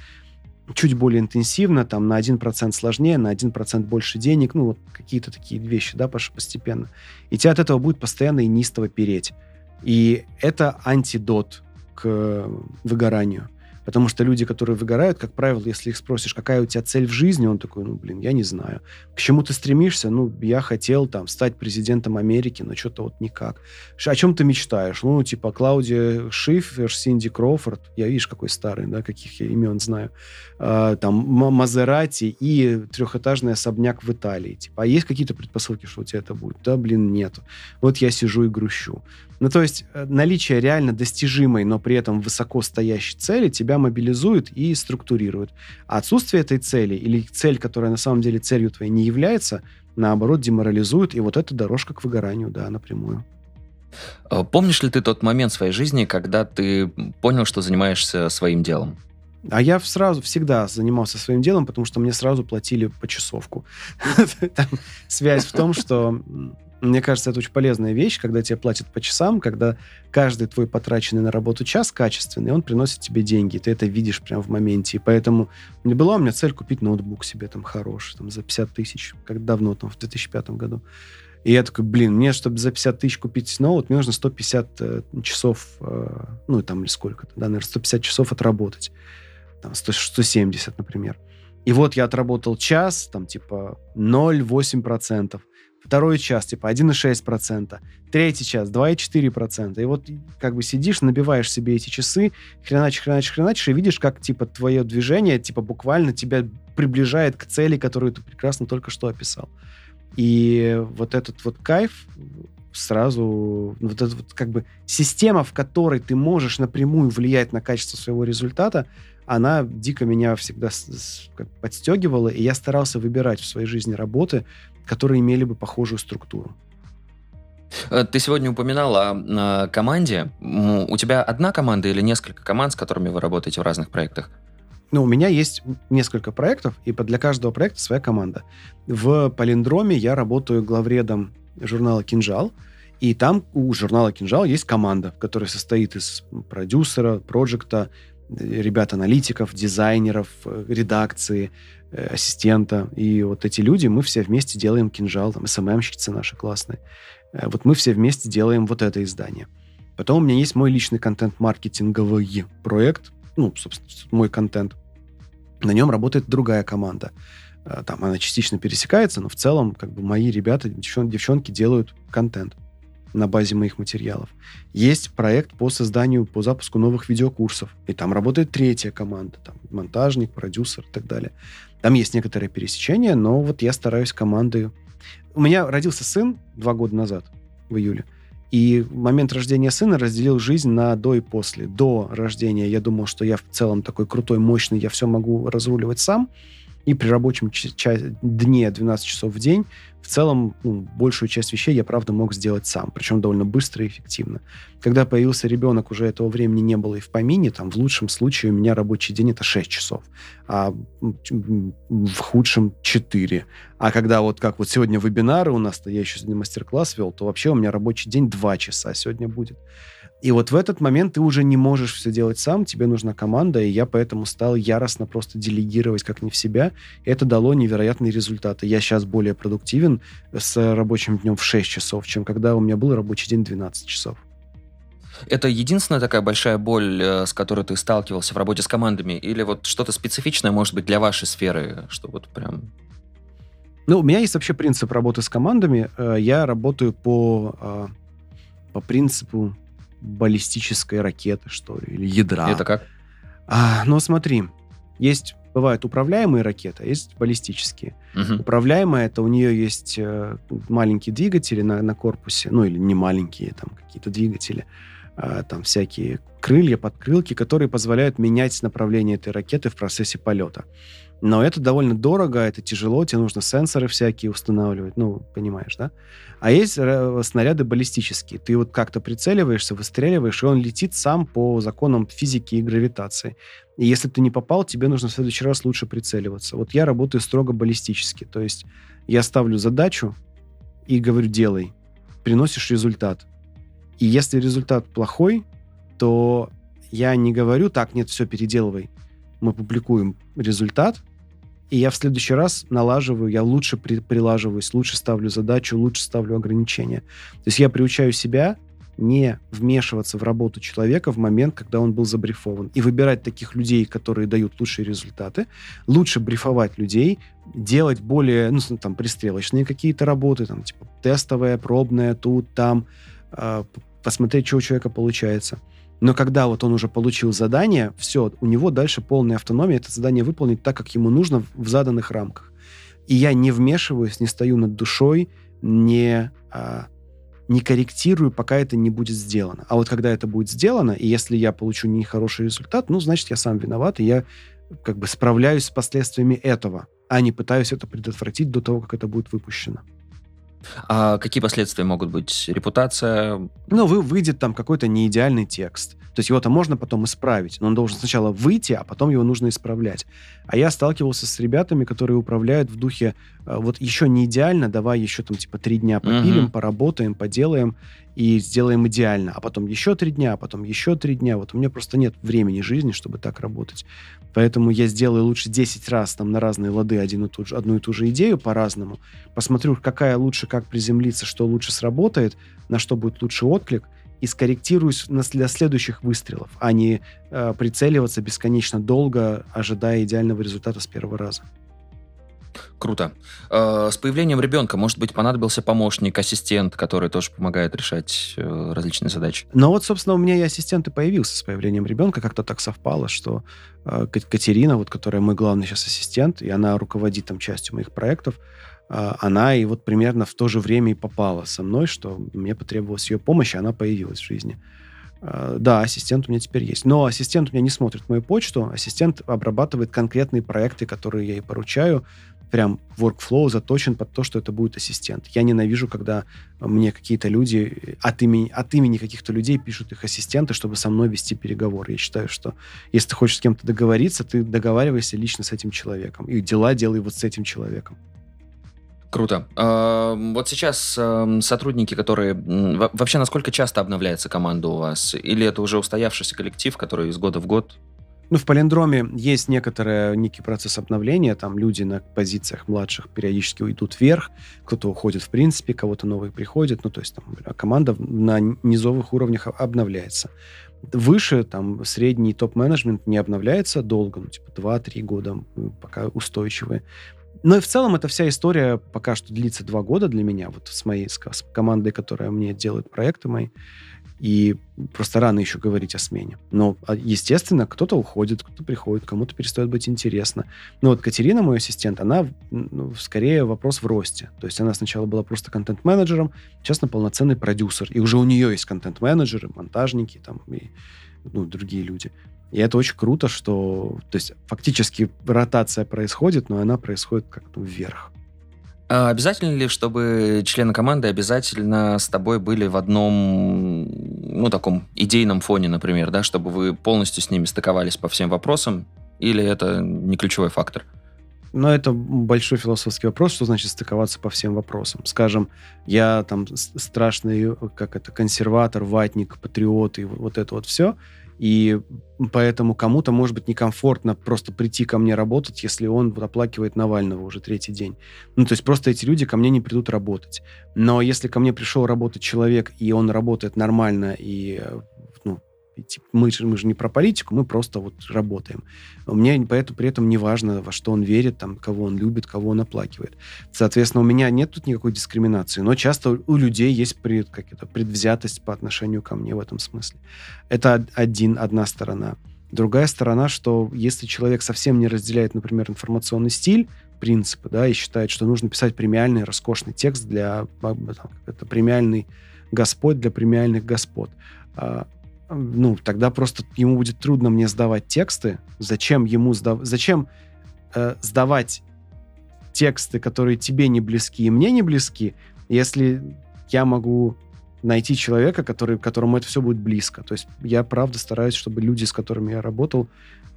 чуть более интенсивно, там, на 1% сложнее, на 1% больше денег, ну, вот какие-то такие вещи, да, постепенно. И тебя от этого будет постоянно и неистово переть. И это антидот к выгоранию. Потому что люди, которые выгорают, как правило, если их спросишь, какая у тебя цель в жизни, он такой, ну, блин, я не знаю. К чему ты стремишься? Ну, я хотел там стать президентом Америки, но что-то вот никак. О чем ты мечтаешь? Ну, типа Клаудия Шифер, Синди Кроуфорд. Я, видишь, какой старый, да, каких я имен знаю. А, там Мазерати и трехэтажный особняк в Италии. Типа, а есть какие-то предпосылки, что у тебя это будет? Да, блин, нету. Вот я сижу и грущу. Ну, то есть э, наличие реально достижимой, но при этом высоко стоящей цели тебя мобилизует и структурирует. А отсутствие этой цели или цель, которая на самом деле целью твоей не является, наоборот, деморализует, и вот эта дорожка к выгоранию, да, напрямую. А помнишь ли ты тот момент в своей жизни, когда ты понял, что занимаешься своим делом? А я сразу всегда занимался своим делом, потому что мне сразу платили по часовку. Связь в том, что мне кажется, это очень полезная вещь, когда тебе платят по часам, когда каждый твой потраченный на работу час качественный, он приносит тебе деньги, ты это видишь прямо в моменте. И поэтому не была у меня цель купить ноутбук себе там хороший, там за 50 тысяч, как давно, там в 2005 году. И я такой, блин, мне, чтобы за 50 тысяч купить ноут, мне нужно 150 э, часов, э, ну, там, или сколько-то, да, наверное, 150 часов отработать. Там, 100, 170, например. И вот я отработал час, там, типа, 0,8% второй час, типа, 1,6%, третий час, 2,4%. И вот как бы сидишь, набиваешь себе эти часы, хреначишь, хреначишь, хреначишь, и видишь, как, типа, твое движение, типа, буквально тебя приближает к цели, которую ты прекрасно только что описал. И вот этот вот кайф сразу, вот эта вот как бы система, в которой ты можешь напрямую влиять на качество своего результата, она дико меня всегда подстегивала, и я старался выбирать в своей жизни работы, которые имели бы похожую структуру. Э, ты сегодня упоминал о, о команде. У тебя одна команда или несколько команд, с которыми вы работаете в разных проектах? Ну, у меня есть несколько проектов, и для каждого проекта своя команда. В Полиндроме я работаю главредом журнала «Кинжал», и там у журнала «Кинжал» есть команда, которая состоит из продюсера, проекта, ребят-аналитиков, дизайнеров, э, редакции, э, ассистента. И вот эти люди, мы все вместе делаем кинжал, там, СММщицы наши классные. Э, вот мы все вместе делаем вот это издание. Потом у меня есть мой личный контент-маркетинговый проект, ну, собственно, мой контент. На нем работает другая команда. Там она частично пересекается, но в целом как бы мои ребята, девчон, девчонки делают контент на базе моих материалов. Есть проект по созданию, по запуску новых видеокурсов. И там работает третья команда. Там монтажник, продюсер и так далее. Там есть некоторые пересечения, но вот я стараюсь командой... У меня родился сын два года назад, в июле. И момент рождения сына разделил жизнь на до и после. До рождения я думал, что я в целом такой крутой, мощный, я все могу разруливать сам. И при рабочем дне 12 часов в день в целом ну, большую часть вещей я, правда, мог сделать сам, причем довольно быстро и эффективно. Когда появился ребенок, уже этого времени не было и в помине, там, в лучшем случае у меня рабочий день это 6 часов, а в худшем 4. А когда вот как вот сегодня вебинары у нас, я еще сегодня мастер-класс вел, то вообще у меня рабочий день 2 часа сегодня будет. И вот в этот момент ты уже не можешь все делать сам, тебе нужна команда, и я поэтому стал яростно просто делегировать как не в себя. Это дало невероятные результаты. Я сейчас более продуктивен с рабочим днем в 6 часов, чем когда у меня был рабочий день 12 часов. Это единственная такая большая боль, э, с которой ты сталкивался в работе с командами? Или вот что-то специфичное, может быть, для вашей сферы, что вот прям Ну, у меня есть вообще принцип работы с командами. Э, я работаю по, э, по принципу баллистической ракеты, что ли, или ядра. Это как? А, ну, смотри, есть бывают управляемые ракеты, а есть баллистические. Мгм. Управляемая это у нее есть э, маленькие двигатели на, на корпусе, ну или не маленькие, там какие-то двигатели, там всякие крылья, подкрылки, которые позволяют менять направление этой ракеты в процессе полета. Но это довольно дорого, это тяжело, тебе нужно сенсоры всякие устанавливать, ну, понимаешь, да? А есть э, снаряды баллистические. Ты вот как-то прицеливаешься, выстреливаешь, и он летит сам по законам физики и гравитации. И если ты не попал, тебе нужно в следующий раз лучше прицеливаться. Вот я работаю строго баллистически. То есть я ставлю задачу и говорю, делай. Приносишь результат. И если результат плохой, то я не говорю, так, нет, все, переделывай. Мы публикуем результат, и я в следующий раз налаживаю, я лучше при, прилаживаюсь, лучше ставлю задачу, лучше ставлю ограничения. То есть я приучаю себя не вмешиваться в работу человека в момент, когда он был забрифован. И выбирать таких людей, которые дают лучшие результаты, лучше брифовать людей, делать более, ну, там, пристрелочные какие-то работы, там, типа, тестовая, пробная, тут, там, посмотреть, что у человека получается. Но когда вот он уже получил задание, все, у него дальше полная автономия это задание выполнить так, как ему нужно в заданных рамках. И я не вмешиваюсь, не стою над душой, не, а, не корректирую, пока это не будет сделано. А вот когда это будет сделано, и если я получу нехороший результат, ну, значит, я сам виноват, и я как бы справляюсь с последствиями этого, а не пытаюсь это предотвратить до того, как это будет выпущено. А какие последствия могут быть? Репутация? Ну, вы, выйдет там какой-то неидеальный текст. То есть его-то можно потом исправить, но он должен сначала выйти, а потом его нужно исправлять. А я сталкивался с ребятами, которые управляют в духе э, вот еще не идеально, давай еще там типа три дня попилим, Мгм. поработаем, поделаем и сделаем идеально. А потом еще три дня, а потом еще три дня. Вот у меня просто нет времени жизни, чтобы так работать. Поэтому я сделаю лучше 10 раз там на разные лады один и ту же, одну и ту же идею по-разному. Посмотрю, какая лучше, как приземлиться, что лучше сработает, на что будет лучший отклик, и скорректируюсь на- для следующих выстрелов, а не э, прицеливаться бесконечно долго, ожидая идеального результата с первого раза. Круто. Э, С появлением ребенка, может быть, понадобился помощник, ассистент, который тоже помогает решать э, различные задачи. Но вот, собственно, у меня и ассистент и появился с появлением ребенка. Как-то так совпало, что э, Кат- Катерина, вот, которая мой главный сейчас ассистент, и она руководит там частью моих проектов, она и вот примерно в то же время и попала со мной, что мне потребовалась ее помощь, и она появилась в жизни. Да, ассистент у меня теперь есть. Но ассистент у меня не смотрит мою почту. Ассистент обрабатывает конкретные проекты, которые я ей поручаю. Прям workflow заточен под то, что это будет ассистент. Я ненавижу, когда мне какие-то люди от имени, от имени каких-то людей пишут их ассистенты, чтобы со мной вести переговоры. Я считаю, что если ты хочешь с кем-то договориться, ты договаривайся лично с этим человеком. И дела делай вот с этим человеком. Круто. Э, Вот сейчас э, сотрудники, которые... Вообще, насколько часто обновляется команда у вас? Или это уже устоявшийся коллектив, который из года в год? Ну, в полиндроме есть некоторый некий процесс обновления. Там люди на позициях младших периодически уйдут вверх, кто-то уходит в принципе, кого-то новый приходит. Ну, то есть там команда на низовых уровнях обновляется. Выше, там, средний топ-менеджмент не обновляется долго, ну, типа 2-3 года, пока устойчивые. Но и в целом эта вся история пока что длится два года для меня, вот с моей с с командой, которая мне делает проекты мои. И просто рано еще говорить о смене. Но, а, естественно, кто-то уходит, кто-то приходит, кому-то перестает быть интересно. Ну вот Катерина, мой ассистент, она ну, скорее вопрос в росте. То есть она сначала была просто контент-менеджером, сейчас она полноценный продюсер. И уже у нее есть контент-менеджеры, монтажники там и ну, другие люди. И это очень круто, что... То есть фактически ротация происходит, но она происходит как-то вверх. А обязательно ли, чтобы члены команды обязательно с тобой были в одном, ну, таком идейном фоне, например, да, чтобы вы полностью с ними стыковались по всем вопросам? Или это не ключевой фактор? Но это большой философский вопрос, что значит стыковаться по всем вопросам. Скажем, я там страшный, как это, консерватор, ватник, патриот и вот это вот все. И поэтому кому-то может быть некомфортно просто прийти ко мне работать, если он оплакивает Навального уже третий день. Ну, то есть просто эти люди ко мне не придут работать. Но если ко мне пришел работать человек, и он работает нормально, и э, типа, мы, же, мы же не про политику, мы просто вот работаем. Мне поэтому при этом не важно, во что он верит, там, кого он любит, кого он оплакивает. Соответственно, у меня нет тут никакой дискриминации, но часто у людей есть пред, как это, предвзятость по отношению ко мне в этом смысле. Это один, одна сторона. Другая сторона, что если человек совсем не разделяет, например, информационный стиль, принципы, да, и считает, что нужно писать премиальный, роскошный текст для это премиальный Господь для премиальных господ. А, ну, тогда просто ему будет трудно мне сдавать тексты. Зачем ему сдав... Зачем э, сдавать тексты, которые тебе не близки и мне не близки, если я могу найти человека, который, которому это все будет близко. То есть я правда стараюсь, чтобы люди, с которыми я работал,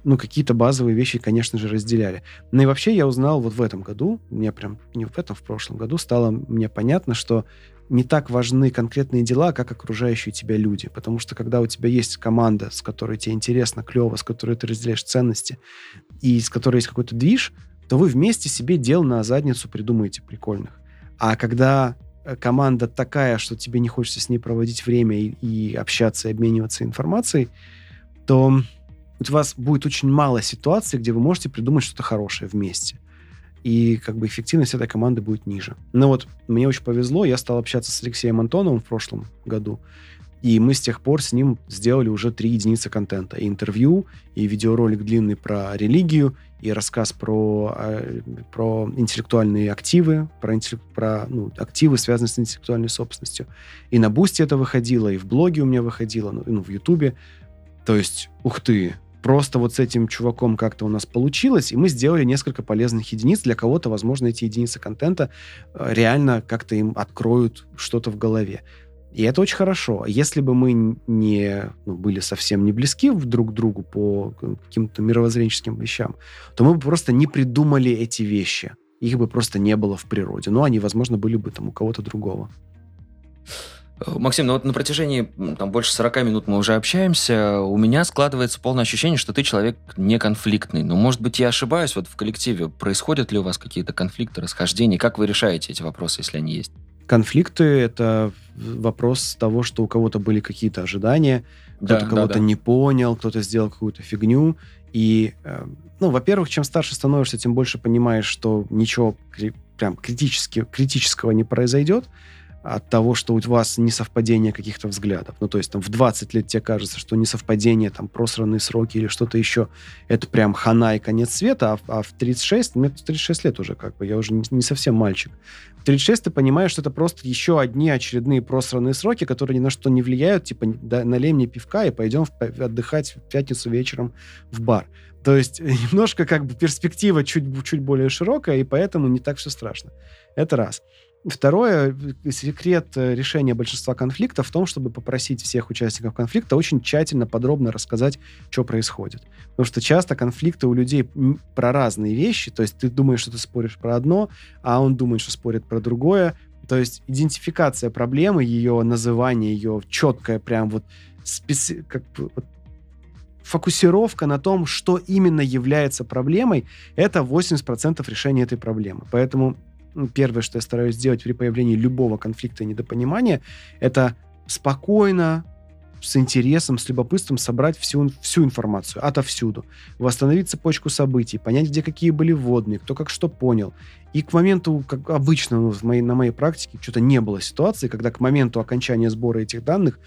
ну, какие-то базовые вещи, конечно же, разделяли. Ну и вообще я узнал вот в этом году, мне прям не в этом, в прошлом году стало мне понятно, что не так важны конкретные дела, как окружающие тебя люди. Потому что когда у тебя есть команда, с которой тебе интересно, клево, с которой ты разделяешь ценности, и с которой есть какой-то движ, то вы вместе себе дел на задницу придумаете прикольных. А когда э, команда такая, что тебе не хочется с ней проводить время и, и общаться, и обмениваться информацией, то у вас будет очень мало ситуаций, где вы можете придумать что-то хорошее вместе. И как бы эффективность этой команды будет ниже. Но вот мне очень повезло, я стал общаться с Алексеем Антоновым в прошлом году, и мы с тех пор с ним сделали уже три единицы контента. И интервью, и видеоролик длинный про религию, и рассказ про, э, про интеллектуальные активы, про, про ну, активы, связанные с интеллектуальной собственностью. И на Бусте это выходило, и в блоге у меня выходило, ну, ну в Ютубе. То есть, ух ты, просто вот с этим чуваком как-то у нас получилось, и мы сделали несколько полезных единиц. Для кого-то, возможно, эти единицы контента э, реально как-то им откроют что-то в голове. И это очень хорошо. Если бы мы не ну, были совсем не близки друг к другу по каким-то мировоззренческим вещам, то мы бы просто не придумали эти вещи. Их бы просто не было в природе. Но они, возможно, были бы там у кого-то другого. Максим, ну вот на протяжении там, больше 40 минут мы уже общаемся, у меня складывается полное ощущение, что ты человек не конфликтный. Но, может быть, я ошибаюсь вот в коллективе. Происходят ли у вас какие-то конфликты, расхождения? Как вы решаете эти вопросы, если они есть? Конфликты — это вопрос того, что у кого-то были какие-то ожидания, кто-то да, кого-то да, да. не понял, кто-то сделал какую-то фигню. И, э, ну, во-первых, чем старше становишься, тем больше понимаешь, что ничего прям критически, критического не произойдет от того, что у вас несовпадение каких-то взглядов. Ну, то есть там в 20 лет тебе кажется, что несовпадение, там просранные сроки или что-то еще, это прям хана и конец света, а, а в 36, мне 36 лет уже как бы, я уже не, не совсем мальчик. В 36 ты понимаешь, что это просто еще одни очередные просранные сроки, которые ни на что не влияют, типа да, налей мне пивка и пойдем в, отдыхать в пятницу вечером в бар. То есть немножко как бы перспектива чуть, чуть более широкая, и поэтому не так все страшно. Это раз. Второе, секрет э, решения большинства конфликтов в том, чтобы попросить всех участников конфликта очень тщательно, подробно рассказать, что происходит. Потому что часто конфликты у людей про разные вещи. То есть ты думаешь, что ты споришь про одно, а он думает, что спорит про другое. То есть идентификация проблемы, ее называние, ее четкое прям вот, специ... как вот фокусировка на том, что именно является проблемой, это 80% решения этой проблемы. Поэтому первое, что я стараюсь сделать при появлении любого конфликта и недопонимания, это спокойно, с интересом, с любопытством собрать всю, всю информацию отовсюду, восстановить цепочку событий, понять, где какие были вводные, кто как что понял. И к моменту, как обычно ну, в моей, на моей практике, что-то не было ситуации, когда к моменту окончания сбора этих данных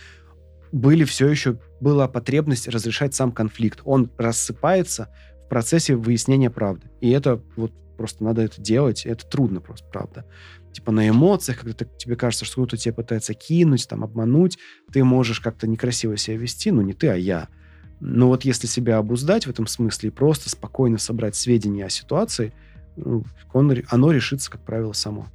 были все еще, была потребность разрешать сам конфликт. Он рассыпается в процессе выяснения правды. И это вот Просто надо это делать. Это трудно просто, правда. Типа на эмоциях, когда ты, тебе кажется, что кто-то тебя пытается кинуть, там, обмануть, ты можешь как-то некрасиво себя вести, ну, не ты, а я. Но вот если себя обуздать в этом смысле и просто спокойно собрать сведения о ситуации, ну, он, оно решится, как правило, само.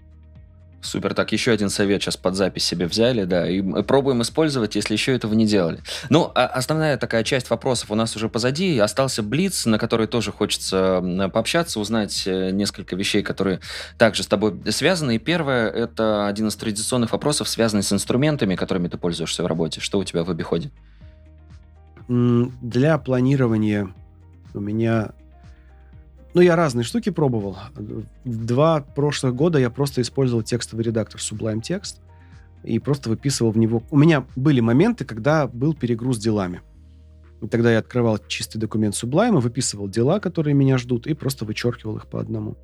Супер, так, еще один совет сейчас под запись себе взяли, да, и пробуем использовать, если еще этого не делали. Ну, а основная такая часть вопросов у нас уже позади, остался Блиц, на который тоже хочется пообщаться, узнать э, несколько вещей, которые также с тобой связаны. И первое, это один из традиционных вопросов, связанный с инструментами, которыми ты пользуешься в работе. Что у тебя в обиходе? Для планирования у меня ну, я разные штуки пробовал. Два прошлых года я просто использовал текстовый редактор Sublime Text и просто выписывал в него... У меня были моменты, когда был перегруз делами. И тогда я открывал чистый документ Sublime, выписывал дела, которые меня ждут, и просто вычеркивал их по одному.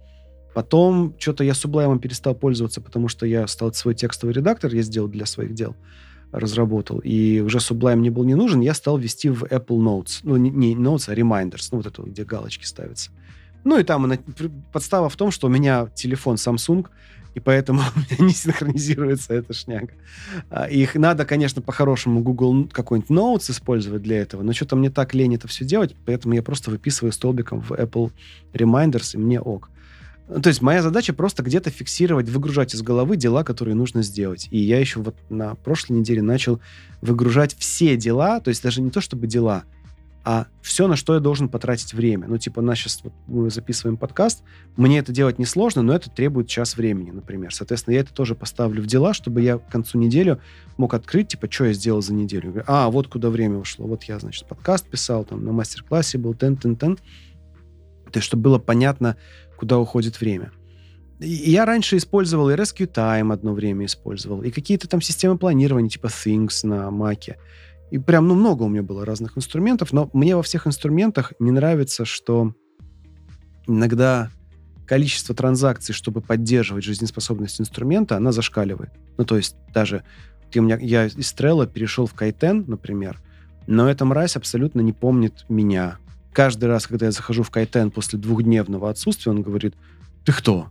Потом что-то я Sublime перестал пользоваться, потому что я стал свой текстовый редактор, я сделал для своих дел, разработал. И уже Sublime мне был не нужен, я стал вести в Apple Notes. Ну, не, Notes, а Reminders, ну, вот это, где галочки ставятся. Ну, и там подстава в том, что у меня телефон Samsung, и поэтому не синхронизируется эта шняга. А, их надо, конечно, по-хорошему Google какой-нибудь Notes использовать для этого, но что-то мне так лень это все делать, поэтому я просто выписываю столбиком в Apple Reminders, и мне ок. Ну, то есть моя задача просто где-то фиксировать, выгружать из головы дела, которые нужно сделать. И я еще вот на прошлой неделе начал выгружать все дела, то есть даже не то чтобы дела, а все, на что я должен потратить время. Ну, типа, у нас сейчас вот мы записываем подкаст, мне это делать несложно, но это требует час времени, например. Соответственно, я это тоже поставлю в дела, чтобы я к концу недели мог открыть, типа, что я сделал за неделю. Говорю, а, вот куда время ушло. Вот я, значит, подкаст писал, там, на мастер-классе был, тен-тен-тен. То есть, чтобы было понятно, куда уходит время. И я раньше использовал и Rescue Time одно время использовал, и какие-то там системы планирования, типа Things на Маке. И прям, ну, много у меня было разных инструментов, но мне во всех инструментах не нравится, что иногда количество транзакций, чтобы поддерживать жизнеспособность инструмента, она зашкаливает. Ну, то есть даже у меня, я из Trello перешел в Кайтен, например, но эта мразь абсолютно не помнит меня. Каждый раз, когда я захожу в Кайтен после двухдневного отсутствия, он говорит, ты кто?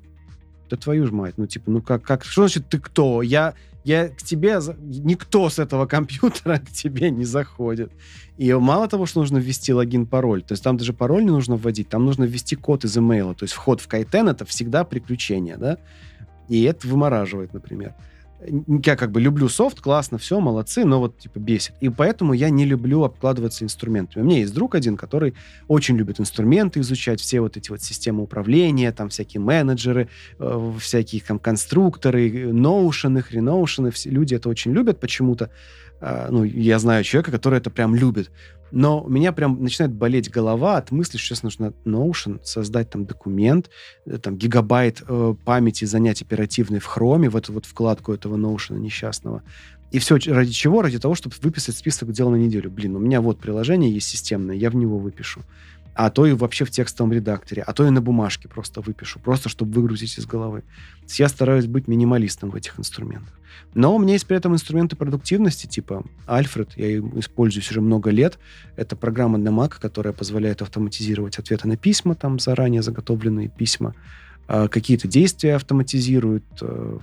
Да твою ж мать, ну типа, ну как, как, что значит ты кто? Я, я к тебе, никто с этого компьютера к тебе не заходит. И мало того, что нужно ввести логин-пароль, то есть там даже пароль не нужно вводить, там нужно ввести код из имейла. То есть вход в Кайтен это всегда приключение, да? И это вымораживает, например я как бы люблю софт, классно, все, молодцы, но вот типа бесит. И поэтому я не люблю обкладываться инструментами. У меня есть друг один, который очень любит инструменты изучать, все вот эти вот системы управления, там всякие менеджеры, э, всякие там конструкторы, ноушены, хреноушены, все люди это очень любят почему-то. Э, ну, я знаю человека, который это прям любит. Но у меня прям начинает болеть голова от мысли, что сейчас нужно Notion создать там документ, э, там гигабайт э, памяти занять оперативной в хроме, в эту вот вкладку этого Notion несчастного. И все ради чего? Ради того, чтобы выписать список дел на неделю. Блин, у меня вот приложение есть системное, я в него выпишу а то и вообще в текстовом редакторе, а то и на бумажке просто выпишу, просто чтобы выгрузить из головы. Я стараюсь быть минималистом в этих инструментах. Но у меня есть при этом инструменты продуктивности, типа Альфред, я использую уже много лет. Это программа для Mac, которая позволяет автоматизировать ответы на письма, там заранее заготовленные письма, а, какие-то действия автоматизирует, э,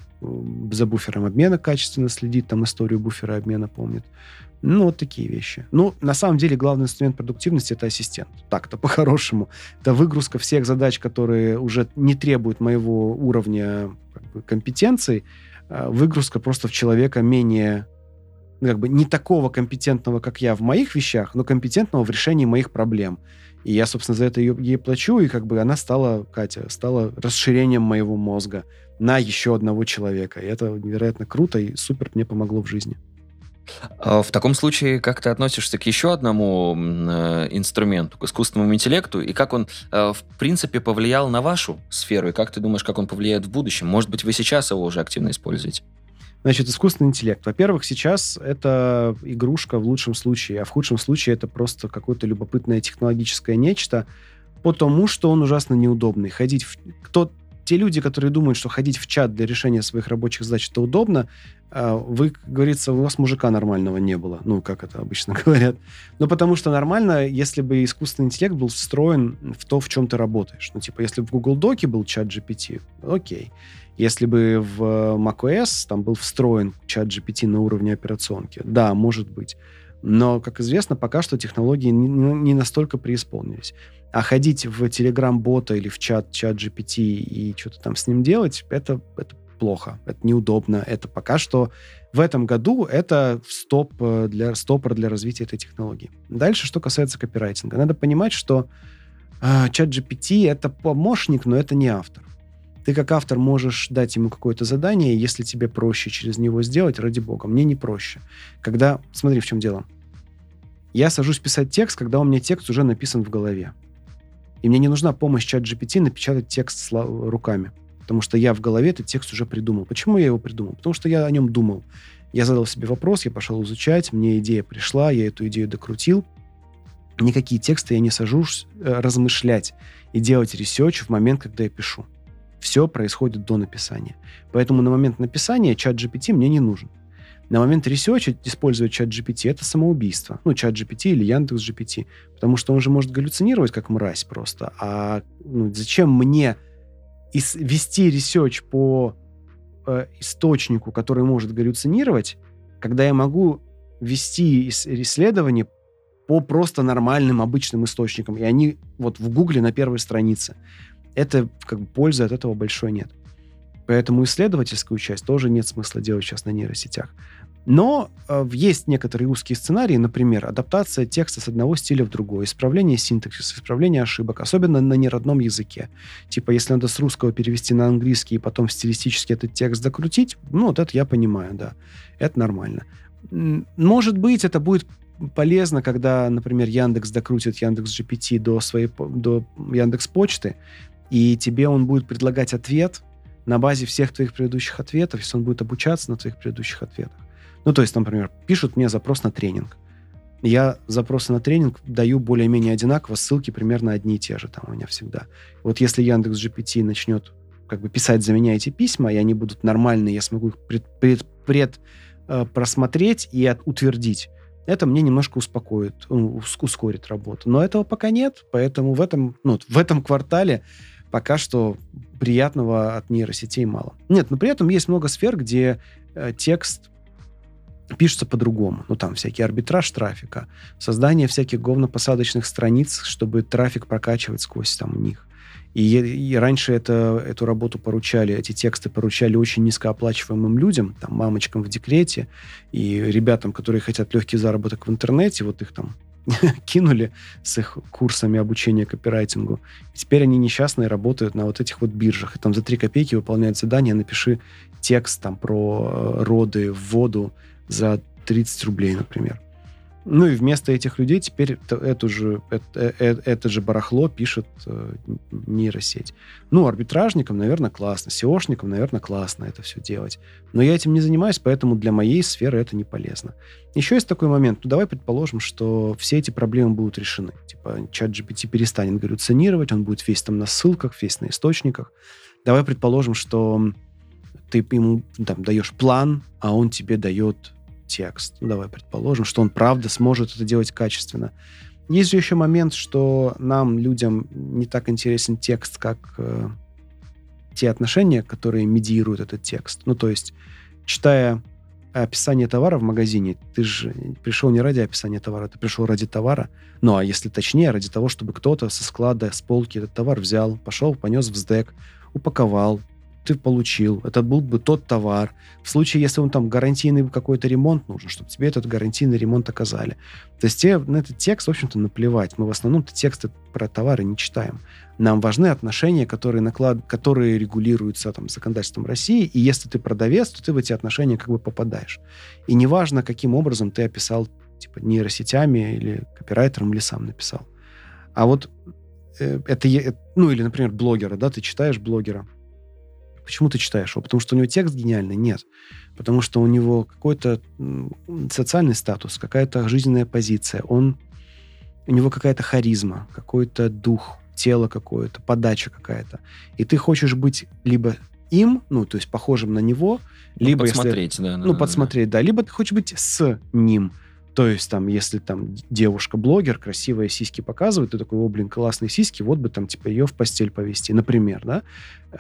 за буфером обмена качественно следит, там историю буфера обмена помнит. Ну, вот такие вещи. Ну, на самом деле, главный инструмент продуктивности — это ассистент. Так-то, по-хорошему. Это выгрузка всех задач, которые уже не требуют моего уровня как бы, компетенций, выгрузка просто в человека менее ну, как бы не такого компетентного, как я в моих вещах, но компетентного в решении моих проблем. И я, собственно, за это ее, ей плачу, и как бы она стала, Катя, стала расширением моего мозга на еще одного человека. И это невероятно круто и супер мне помогло в жизни. А в таком случае, как ты относишься к еще одному э, инструменту, к искусственному интеллекту, и как он, э, в принципе, повлиял на вашу сферу, и как ты думаешь, как он повлияет в будущем? Может быть, вы сейчас его уже активно используете? Значит, искусственный интеллект. Во-первых, сейчас это игрушка в лучшем случае, а в худшем случае это просто какое-то любопытное технологическое нечто, потому что он ужасно неудобный. Ходить в... Кто те люди, которые думают, что ходить в чат для решения своих рабочих задач это удобно, вы, как говорится, у вас мужика нормального не было. Ну, как это обычно говорят. Ну, потому что нормально, если бы искусственный интеллект был встроен в то, в чем ты работаешь. Ну, типа, если бы в Google Доке был чат GPT, окей. Если бы в macOS там был встроен чат GPT на уровне операционки, да, может быть. Но, как известно, пока что технологии не, не настолько преисполнились. А ходить в Telegram-бота или в чат, чат GPT и что-то там с ним делать, это, это плохо, это неудобно. Это пока что в этом году это стоп э, для, стопор для развития этой технологии. Дальше, что касается копирайтинга. Надо понимать, что э, чат GPT — это помощник, но это не автор. Ты как автор можешь дать ему какое-то задание, если тебе проще через него сделать, ради бога. Мне не проще. Когда... Смотри, в чем дело. Я сажусь писать текст, когда у меня текст уже написан в голове. И мне не нужна помощь чат GPT напечатать текст руками. Потому что я в голове этот текст уже придумал. Почему я его придумал? Потому что я о нем думал. Я задал себе вопрос, я пошел изучать, мне идея пришла, я эту идею докрутил. никакие тексты я не сажусь э, размышлять и делать research в момент, когда я пишу. Все происходит до написания. Поэтому на момент написания ChatGPT мне не нужен. На момент research а использовать ChatGPT это самоубийство. Ну, ChatGPT или Яндекс GPT. Потому что он же может галлюцинировать как мразь просто. А ну, зачем мне вести research по э, источнику, который может галлюцинировать, когда я могу вести исследование по просто нормальным обычным источникам, и они вот в Гугле на первой странице. Это как бы пользы от этого большой нет. Поэтому исследовательскую часть тоже нет смысла делать сейчас на нейросетях. Но э, есть некоторые узкие сценарии, например, адаптация текста с одного стиля в другой, исправление синтаксиса, исправление ошибок, особенно на неродном языке. Типа, если надо с русского перевести на английский и потом стилистически этот текст докрутить, ну, вот это я понимаю, да. Это нормально. Может быть, это будет полезно, когда, например, Яндекс докрутит Яндекс GPT до своей до Яндекс Почты, и тебе он будет предлагать ответ на базе всех твоих предыдущих ответов, если он будет обучаться на твоих предыдущих ответах. Ну, то есть, например, пишут мне запрос на тренинг. Я запросы на тренинг даю более-менее одинаково, ссылки примерно одни и те же там у меня всегда. Вот если Яндекс GPT начнет как бы писать за меня эти письма, и они будут нормальные, я смогу их пред, пред, пред э, просмотреть и от, утвердить, это мне немножко успокоит, ну, ускорит работу. Но этого пока нет, поэтому в этом, ну, в этом квартале пока что приятного от нейросетей мало. Нет, но при этом есть много сфер, где э, текст пишется по-другому. Ну, там всякий арбитраж трафика, создание всяких говнопосадочных страниц, чтобы трафик прокачивать сквозь там них. И, и раньше это, эту работу поручали, эти тексты поручали очень низкооплачиваемым людям, там, мамочкам в декрете и ребятам, которые хотят легкий заработок в интернете, вот их там кинули с их курсами обучения копирайтингу. И теперь они несчастные работают на вот этих вот биржах. И там за 3 копейки выполняют задание, напиши текст там про э, роды в воду за 30 рублей, например. Ну и вместо этих людей теперь эту же, это, это, это же барахло пишет э, нейросеть. Ну, арбитражникам, наверное, классно. SEOшникам, наверное, классно это все делать. Но я этим не занимаюсь, поэтому для моей сферы это не полезно. Еще есть такой момент. Ну, давай предположим, что все эти проблемы будут решены. Типа чат GPT перестанет галлюцинировать, он будет весь там на ссылках, весь на источниках. Давай предположим, что ты ему там даешь план, а он тебе дает текст. Ну, давай предположим, что он правда сможет это делать качественно. Есть же еще момент, что нам, людям, не так интересен текст, как э, те отношения, которые медиируют этот текст. Ну, то есть, читая описание товара в магазине, ты же пришел не ради описания товара, ты пришел ради товара. Ну, а если точнее, ради того, чтобы кто-то со склада, с полки этот товар взял, пошел, понес в СДЭК, упаковал, ты получил, это был бы тот товар. В случае, если он там гарантийный какой-то ремонт нужен, чтобы тебе этот гарантийный ремонт оказали. То есть тебе на этот текст, в общем-то, наплевать. Мы в основном тексты про товары не читаем. Нам важны отношения, которые, наклад... которые регулируются там, законодательством России, и если ты продавец, то ты в эти отношения как бы попадаешь. И неважно, каким образом ты описал типа нейросетями или копирайтером, или сам написал. А вот э, это, ну или, например, блогера, да, ты читаешь блогера, Почему ты читаешь его? Потому что у него текст гениальный? Нет. Потому что у него какой-то социальный статус, какая-то жизненная позиция. Он, у него какая-то харизма, какой-то дух, тело какое-то, подача какая-то. И ты хочешь быть либо им, ну, то есть похожим на него, ну, либо подсмотреть, если, да. Ну, да, подсмотреть, да. да. Либо ты хочешь быть с ним. То есть, там, если там девушка-блогер, красивые сиськи показывает, ты такой, о, блин, классные сиськи, вот бы там, типа, ее в постель повести, например, да?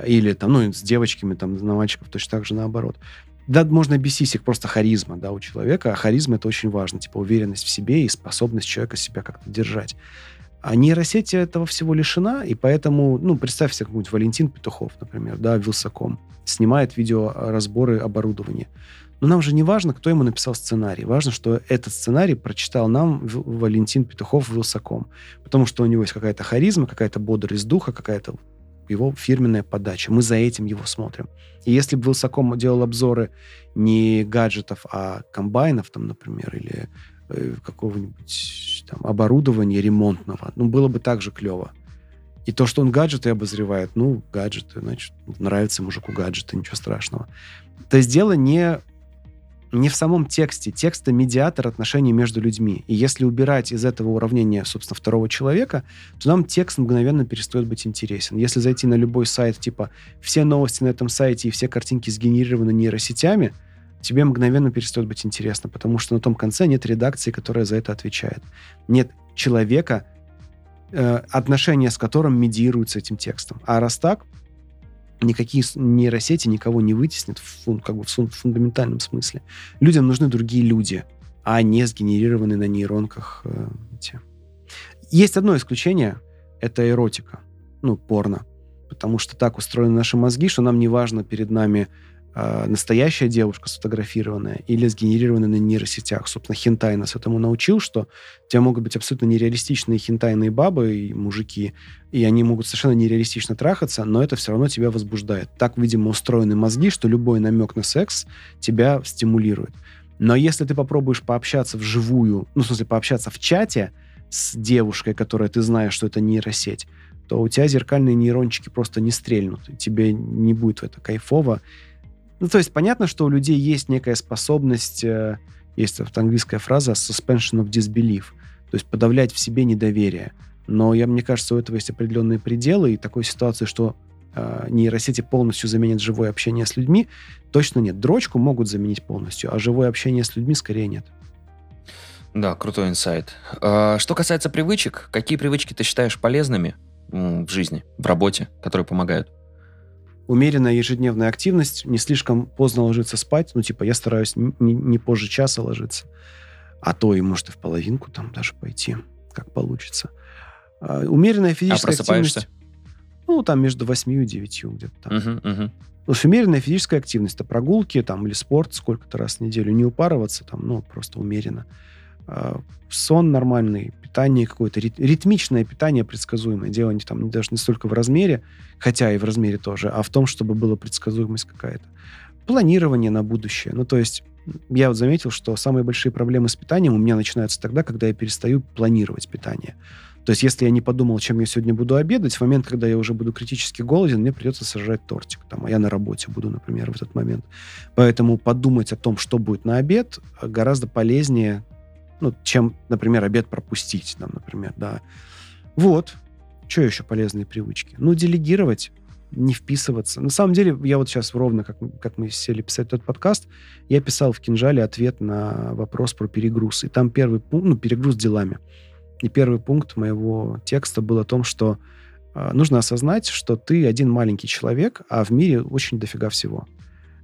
Или там, ну, с девочками, там, на мальчиков точно так же наоборот. Да, можно без сисек, просто харизма, да, у человека. А харизма это очень важно, типа, уверенность в себе и способность человека себя как-то держать. А нейросеть этого всего лишена, и поэтому, ну, представь себе какой-нибудь Валентин Петухов, например, да, Вилсаком, снимает видеоразборы оборудования. Но нам же не важно, кто ему написал сценарий. Важно, что этот сценарий прочитал нам Валентин Петухов Вилсаком. Потому что у него есть какая-то харизма, какая-то бодрость духа, какая-то его фирменная подача. Мы за этим его смотрим. И если бы Вилсаком делал обзоры не гаджетов, а комбайнов, там, например, или э, какого-нибудь там оборудования ремонтного, ну, было бы так же клево. И то, что он гаджеты обозревает, ну, гаджеты, значит, нравится мужику гаджеты, ничего страшного. То есть дело не не в самом тексте. Текст — это медиатор отношений между людьми. И если убирать из этого уравнения, собственно, второго человека, то нам текст мгновенно перестает быть интересен. Если зайти на любой сайт, типа все новости на этом сайте и все картинки сгенерированы нейросетями, тебе мгновенно перестает быть интересно, потому что на том конце нет редакции, которая за это отвечает. Нет человека, э, отношения с которым медиируются этим текстом. А раз так, никакие нейросети никого не вытеснят в, как бы в фундаментальном смысле. Людям нужны другие люди, а не сгенерированные на нейронках э, эти. Есть одно исключение, это эротика, ну, порно. Потому что так устроены наши мозги, что нам не важно перед нами э, настоящая девушка сфотографированная или сгенерированная на нейросетях. Собственно, хентай нас этому научил, что у тебя могут быть абсолютно нереалистичные хентайные бабы и мужики, и они могут совершенно нереалистично трахаться, но это все равно тебя возбуждает. Так, видимо, устроены мозги, что любой намек на секс тебя стимулирует. Но если ты попробуешь пообщаться вживую, ну, в смысле, пообщаться в чате с девушкой, которая ты знаешь, что это нейросеть, то у тебя зеркальные нейрончики просто не стрельнут, тебе не будет в это кайфово, ну, то есть понятно, что у людей есть некая способность, э, есть вот английская фраза suspension of disbelief, то есть подавлять в себе недоверие. Но я, мне кажется, у этого есть определенные пределы, и такой ситуации, что э, нейросети полностью заменят живое общение с людьми, точно нет. Дрочку могут заменить полностью, а живое общение с людьми скорее нет. Да, крутой инсайт. А, что касается привычек, какие привычки ты считаешь полезными в жизни, в работе, которые помогают? Умеренная ежедневная активность, не слишком поздно ложиться спать, ну, типа, я стараюсь не, не позже часа ложиться, а то и, может, и в половинку там даже пойти, как получится. А, умеренная физическая а активность... Ну, там между 8 и 9 где-то там. Uh-huh, uh-huh. Ну, умеренная физическая активность, это прогулки там или спорт сколько-то раз в неделю, не упарываться там, ну, просто умеренно. А, сон нормальный, питание какое-то, ритмичное питание предсказуемое. Дело не, там, даже не столько в размере, хотя и в размере тоже, а в том, чтобы была предсказуемость какая-то. Планирование на будущее. Ну, то есть я вот заметил, что самые большие проблемы с питанием у меня начинаются тогда, когда я перестаю планировать питание. То есть, если я не подумал, чем я сегодня буду обедать, в момент, когда я уже буду критически голоден, мне придется сожрать тортик. Там, а я на работе буду, например, в этот момент. Поэтому подумать о том, что будет на обед, гораздо полезнее, ну, чем, например, обед пропустить, там, например, да. Вот. Что еще полезные привычки? Ну, делегировать, не вписываться. На самом деле, я вот сейчас ровно, как, как мы сели писать этот подкаст, я писал в кинжале ответ на вопрос про перегруз. И там первый пункт, ну, перегруз делами. И первый пункт моего текста был о том, что э, нужно осознать, что ты один маленький человек, а в мире очень дофига всего.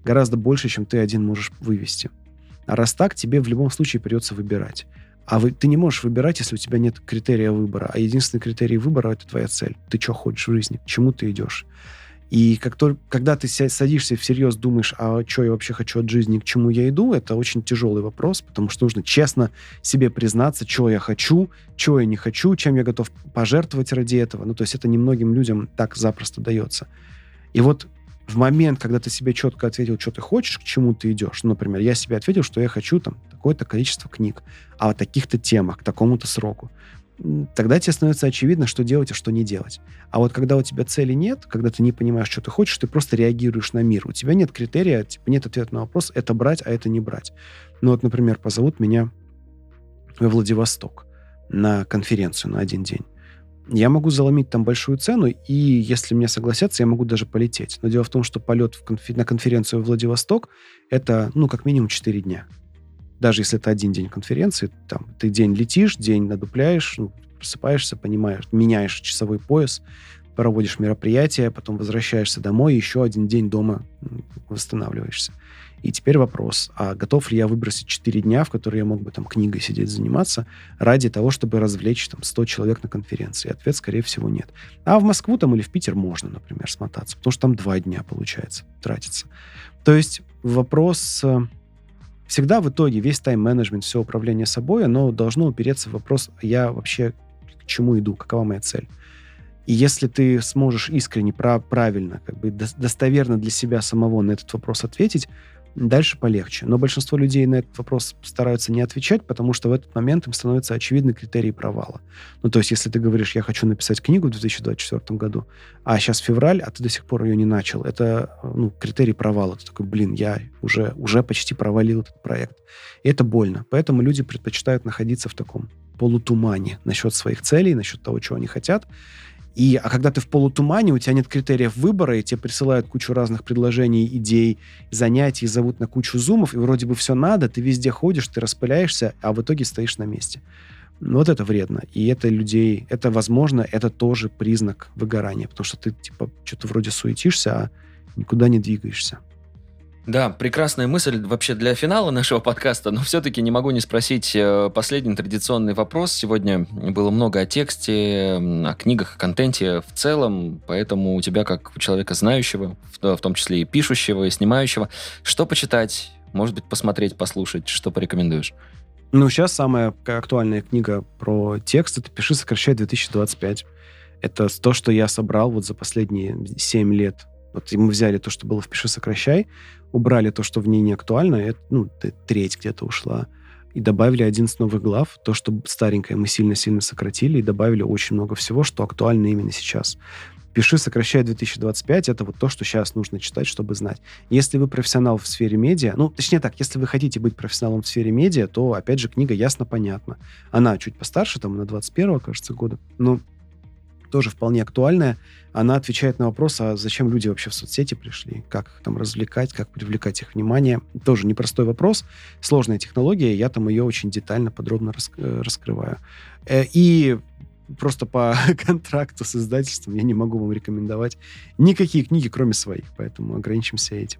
Гораздо больше, чем ты один можешь вывести. А раз так, тебе в любом случае придется выбирать. А вы, ты не можешь выбирать, если у тебя нет критерия выбора. А единственный критерий выбора — это твоя цель. Ты что хочешь в жизни, к чему ты идешь. И как только, когда ты садишься и всерьез думаешь, а что я вообще хочу от жизни, к чему я иду, это очень тяжелый вопрос, потому что нужно честно себе признаться, что я хочу, что я не хочу, чем я готов пожертвовать ради этого. Ну, то есть это немногим людям так запросто дается. И вот в момент, когда ты себе четко ответил, что ты хочешь, к чему ты идешь. Ну, например, я себе ответил, что я хочу там такое-то количество книг о таких-то темах, к такому-то сроку. Тогда тебе становится очевидно, что делать, а что не делать. А вот когда у тебя цели нет, когда ты не понимаешь, что ты хочешь, ты просто реагируешь на мир. У тебя нет критерия, типа нет ответа на вопрос, это брать, а это не брать. Ну вот, например, позовут меня во Владивосток на конференцию на один день я могу заломить там большую цену, и если мне согласятся, я могу даже полететь. Но дело в том, что полет в конфер- на конференцию в Владивосток — это, ну, как минимум 4 дня. Даже если это один день конференции, там, ты день летишь, день надупляешь, ну, просыпаешься, понимаешь, меняешь часовой пояс, проводишь мероприятие, потом возвращаешься домой, еще один день дома восстанавливаешься. И теперь вопрос, а готов ли я выбросить 4 дня, в которые я мог бы там книгой сидеть заниматься, ради того, чтобы развлечь там 100 человек на конференции? Ответ, скорее всего, нет. А в Москву там или в Питер можно, например, смотаться, потому что там 2 дня, получается, тратится. То есть вопрос... Э, всегда в итоге весь тайм-менеджмент, все управление собой, оно должно упереться в вопрос, я вообще к чему иду, какова моя цель. И если ты сможешь искренне, правильно, как бы достоверно для себя самого на этот вопрос ответить, Дальше полегче. Но большинство людей на этот вопрос стараются не отвечать, потому что в этот момент им становятся очевидны критерии провала. Ну, то есть, если ты говоришь, я хочу написать книгу в 2024 году, а сейчас февраль, а ты до сих пор ее не начал, это ну, критерий провала. Ты такой, блин, я уже, уже почти провалил этот проект. И это больно. Поэтому люди предпочитают находиться в таком полутумане насчет своих целей, насчет того, чего они хотят. И, а когда ты в полутумане, у тебя нет критериев выбора, и тебе присылают кучу разных предложений, идей, занятий, зовут на кучу зумов, и вроде бы все надо, ты везде ходишь, ты распыляешься, а в итоге стоишь на месте. Вот это вредно. И это людей, это, возможно, это тоже признак выгорания, потому что ты, типа, что-то вроде суетишься, а никуда не двигаешься. Да, прекрасная мысль вообще для финала нашего подкаста, но все-таки не могу не спросить э, последний традиционный вопрос. Сегодня было много о тексте, о книгах, о контенте в целом, поэтому у тебя, как у человека знающего, в том числе и пишущего, и снимающего, что почитать, может быть, посмотреть, послушать, что порекомендуешь? Ну, сейчас самая актуальная книга про текст — это «Пиши, сокращай 2025». Это то, что я собрал вот за последние 7 лет вот мы взяли то, что было в «Пиши, сокращай», убрали то, что в ней не актуально, это, ну, треть где-то ушла, и добавили 11 новых глав, то, что старенькое мы сильно-сильно сократили, и добавили очень много всего, что актуально именно сейчас. «Пиши, сокращай 2025» — это вот то, что сейчас нужно читать, чтобы знать. Если вы профессионал в сфере медиа, ну, точнее так, если вы хотите быть профессионалом в сфере медиа, то, опять же, книга ясно-понятна. Она чуть постарше, там, на 21 кажется, года, но тоже вполне актуальная. Она отвечает на вопрос, а зачем люди вообще в соцсети пришли, как их там развлекать, как привлекать их внимание. Тоже непростой вопрос, сложная технология, я там ее очень детально, подробно рас, э, раскрываю. Э, и просто по контракту с издательством я не могу вам рекомендовать никакие книги, кроме своих, поэтому ограничимся этим.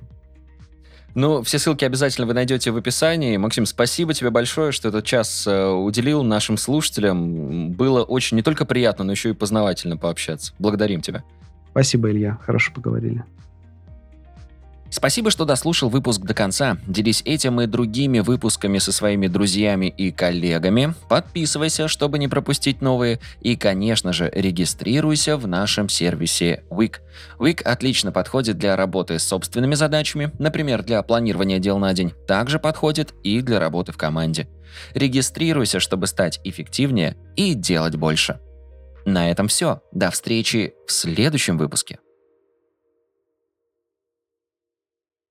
Ну, все ссылки обязательно вы найдете в описании. Максим, спасибо тебе большое, что этот час э, уделил нашим слушателям. Было очень не только приятно, но еще и познавательно пообщаться. Благодарим тебя. Спасибо, Илья. Хорошо поговорили. Спасибо, что дослушал выпуск до конца. Делись этим и другими выпусками со своими друзьями и коллегами. Подписывайся, чтобы не пропустить новые. И, конечно же, регистрируйся в нашем сервисе Wix. Wix отлично подходит для работы с собственными задачами, например, для планирования дел на день. Также подходит и для работы в команде. Регистрируйся, чтобы стать эффективнее и делать больше. На этом все. До встречи в следующем выпуске.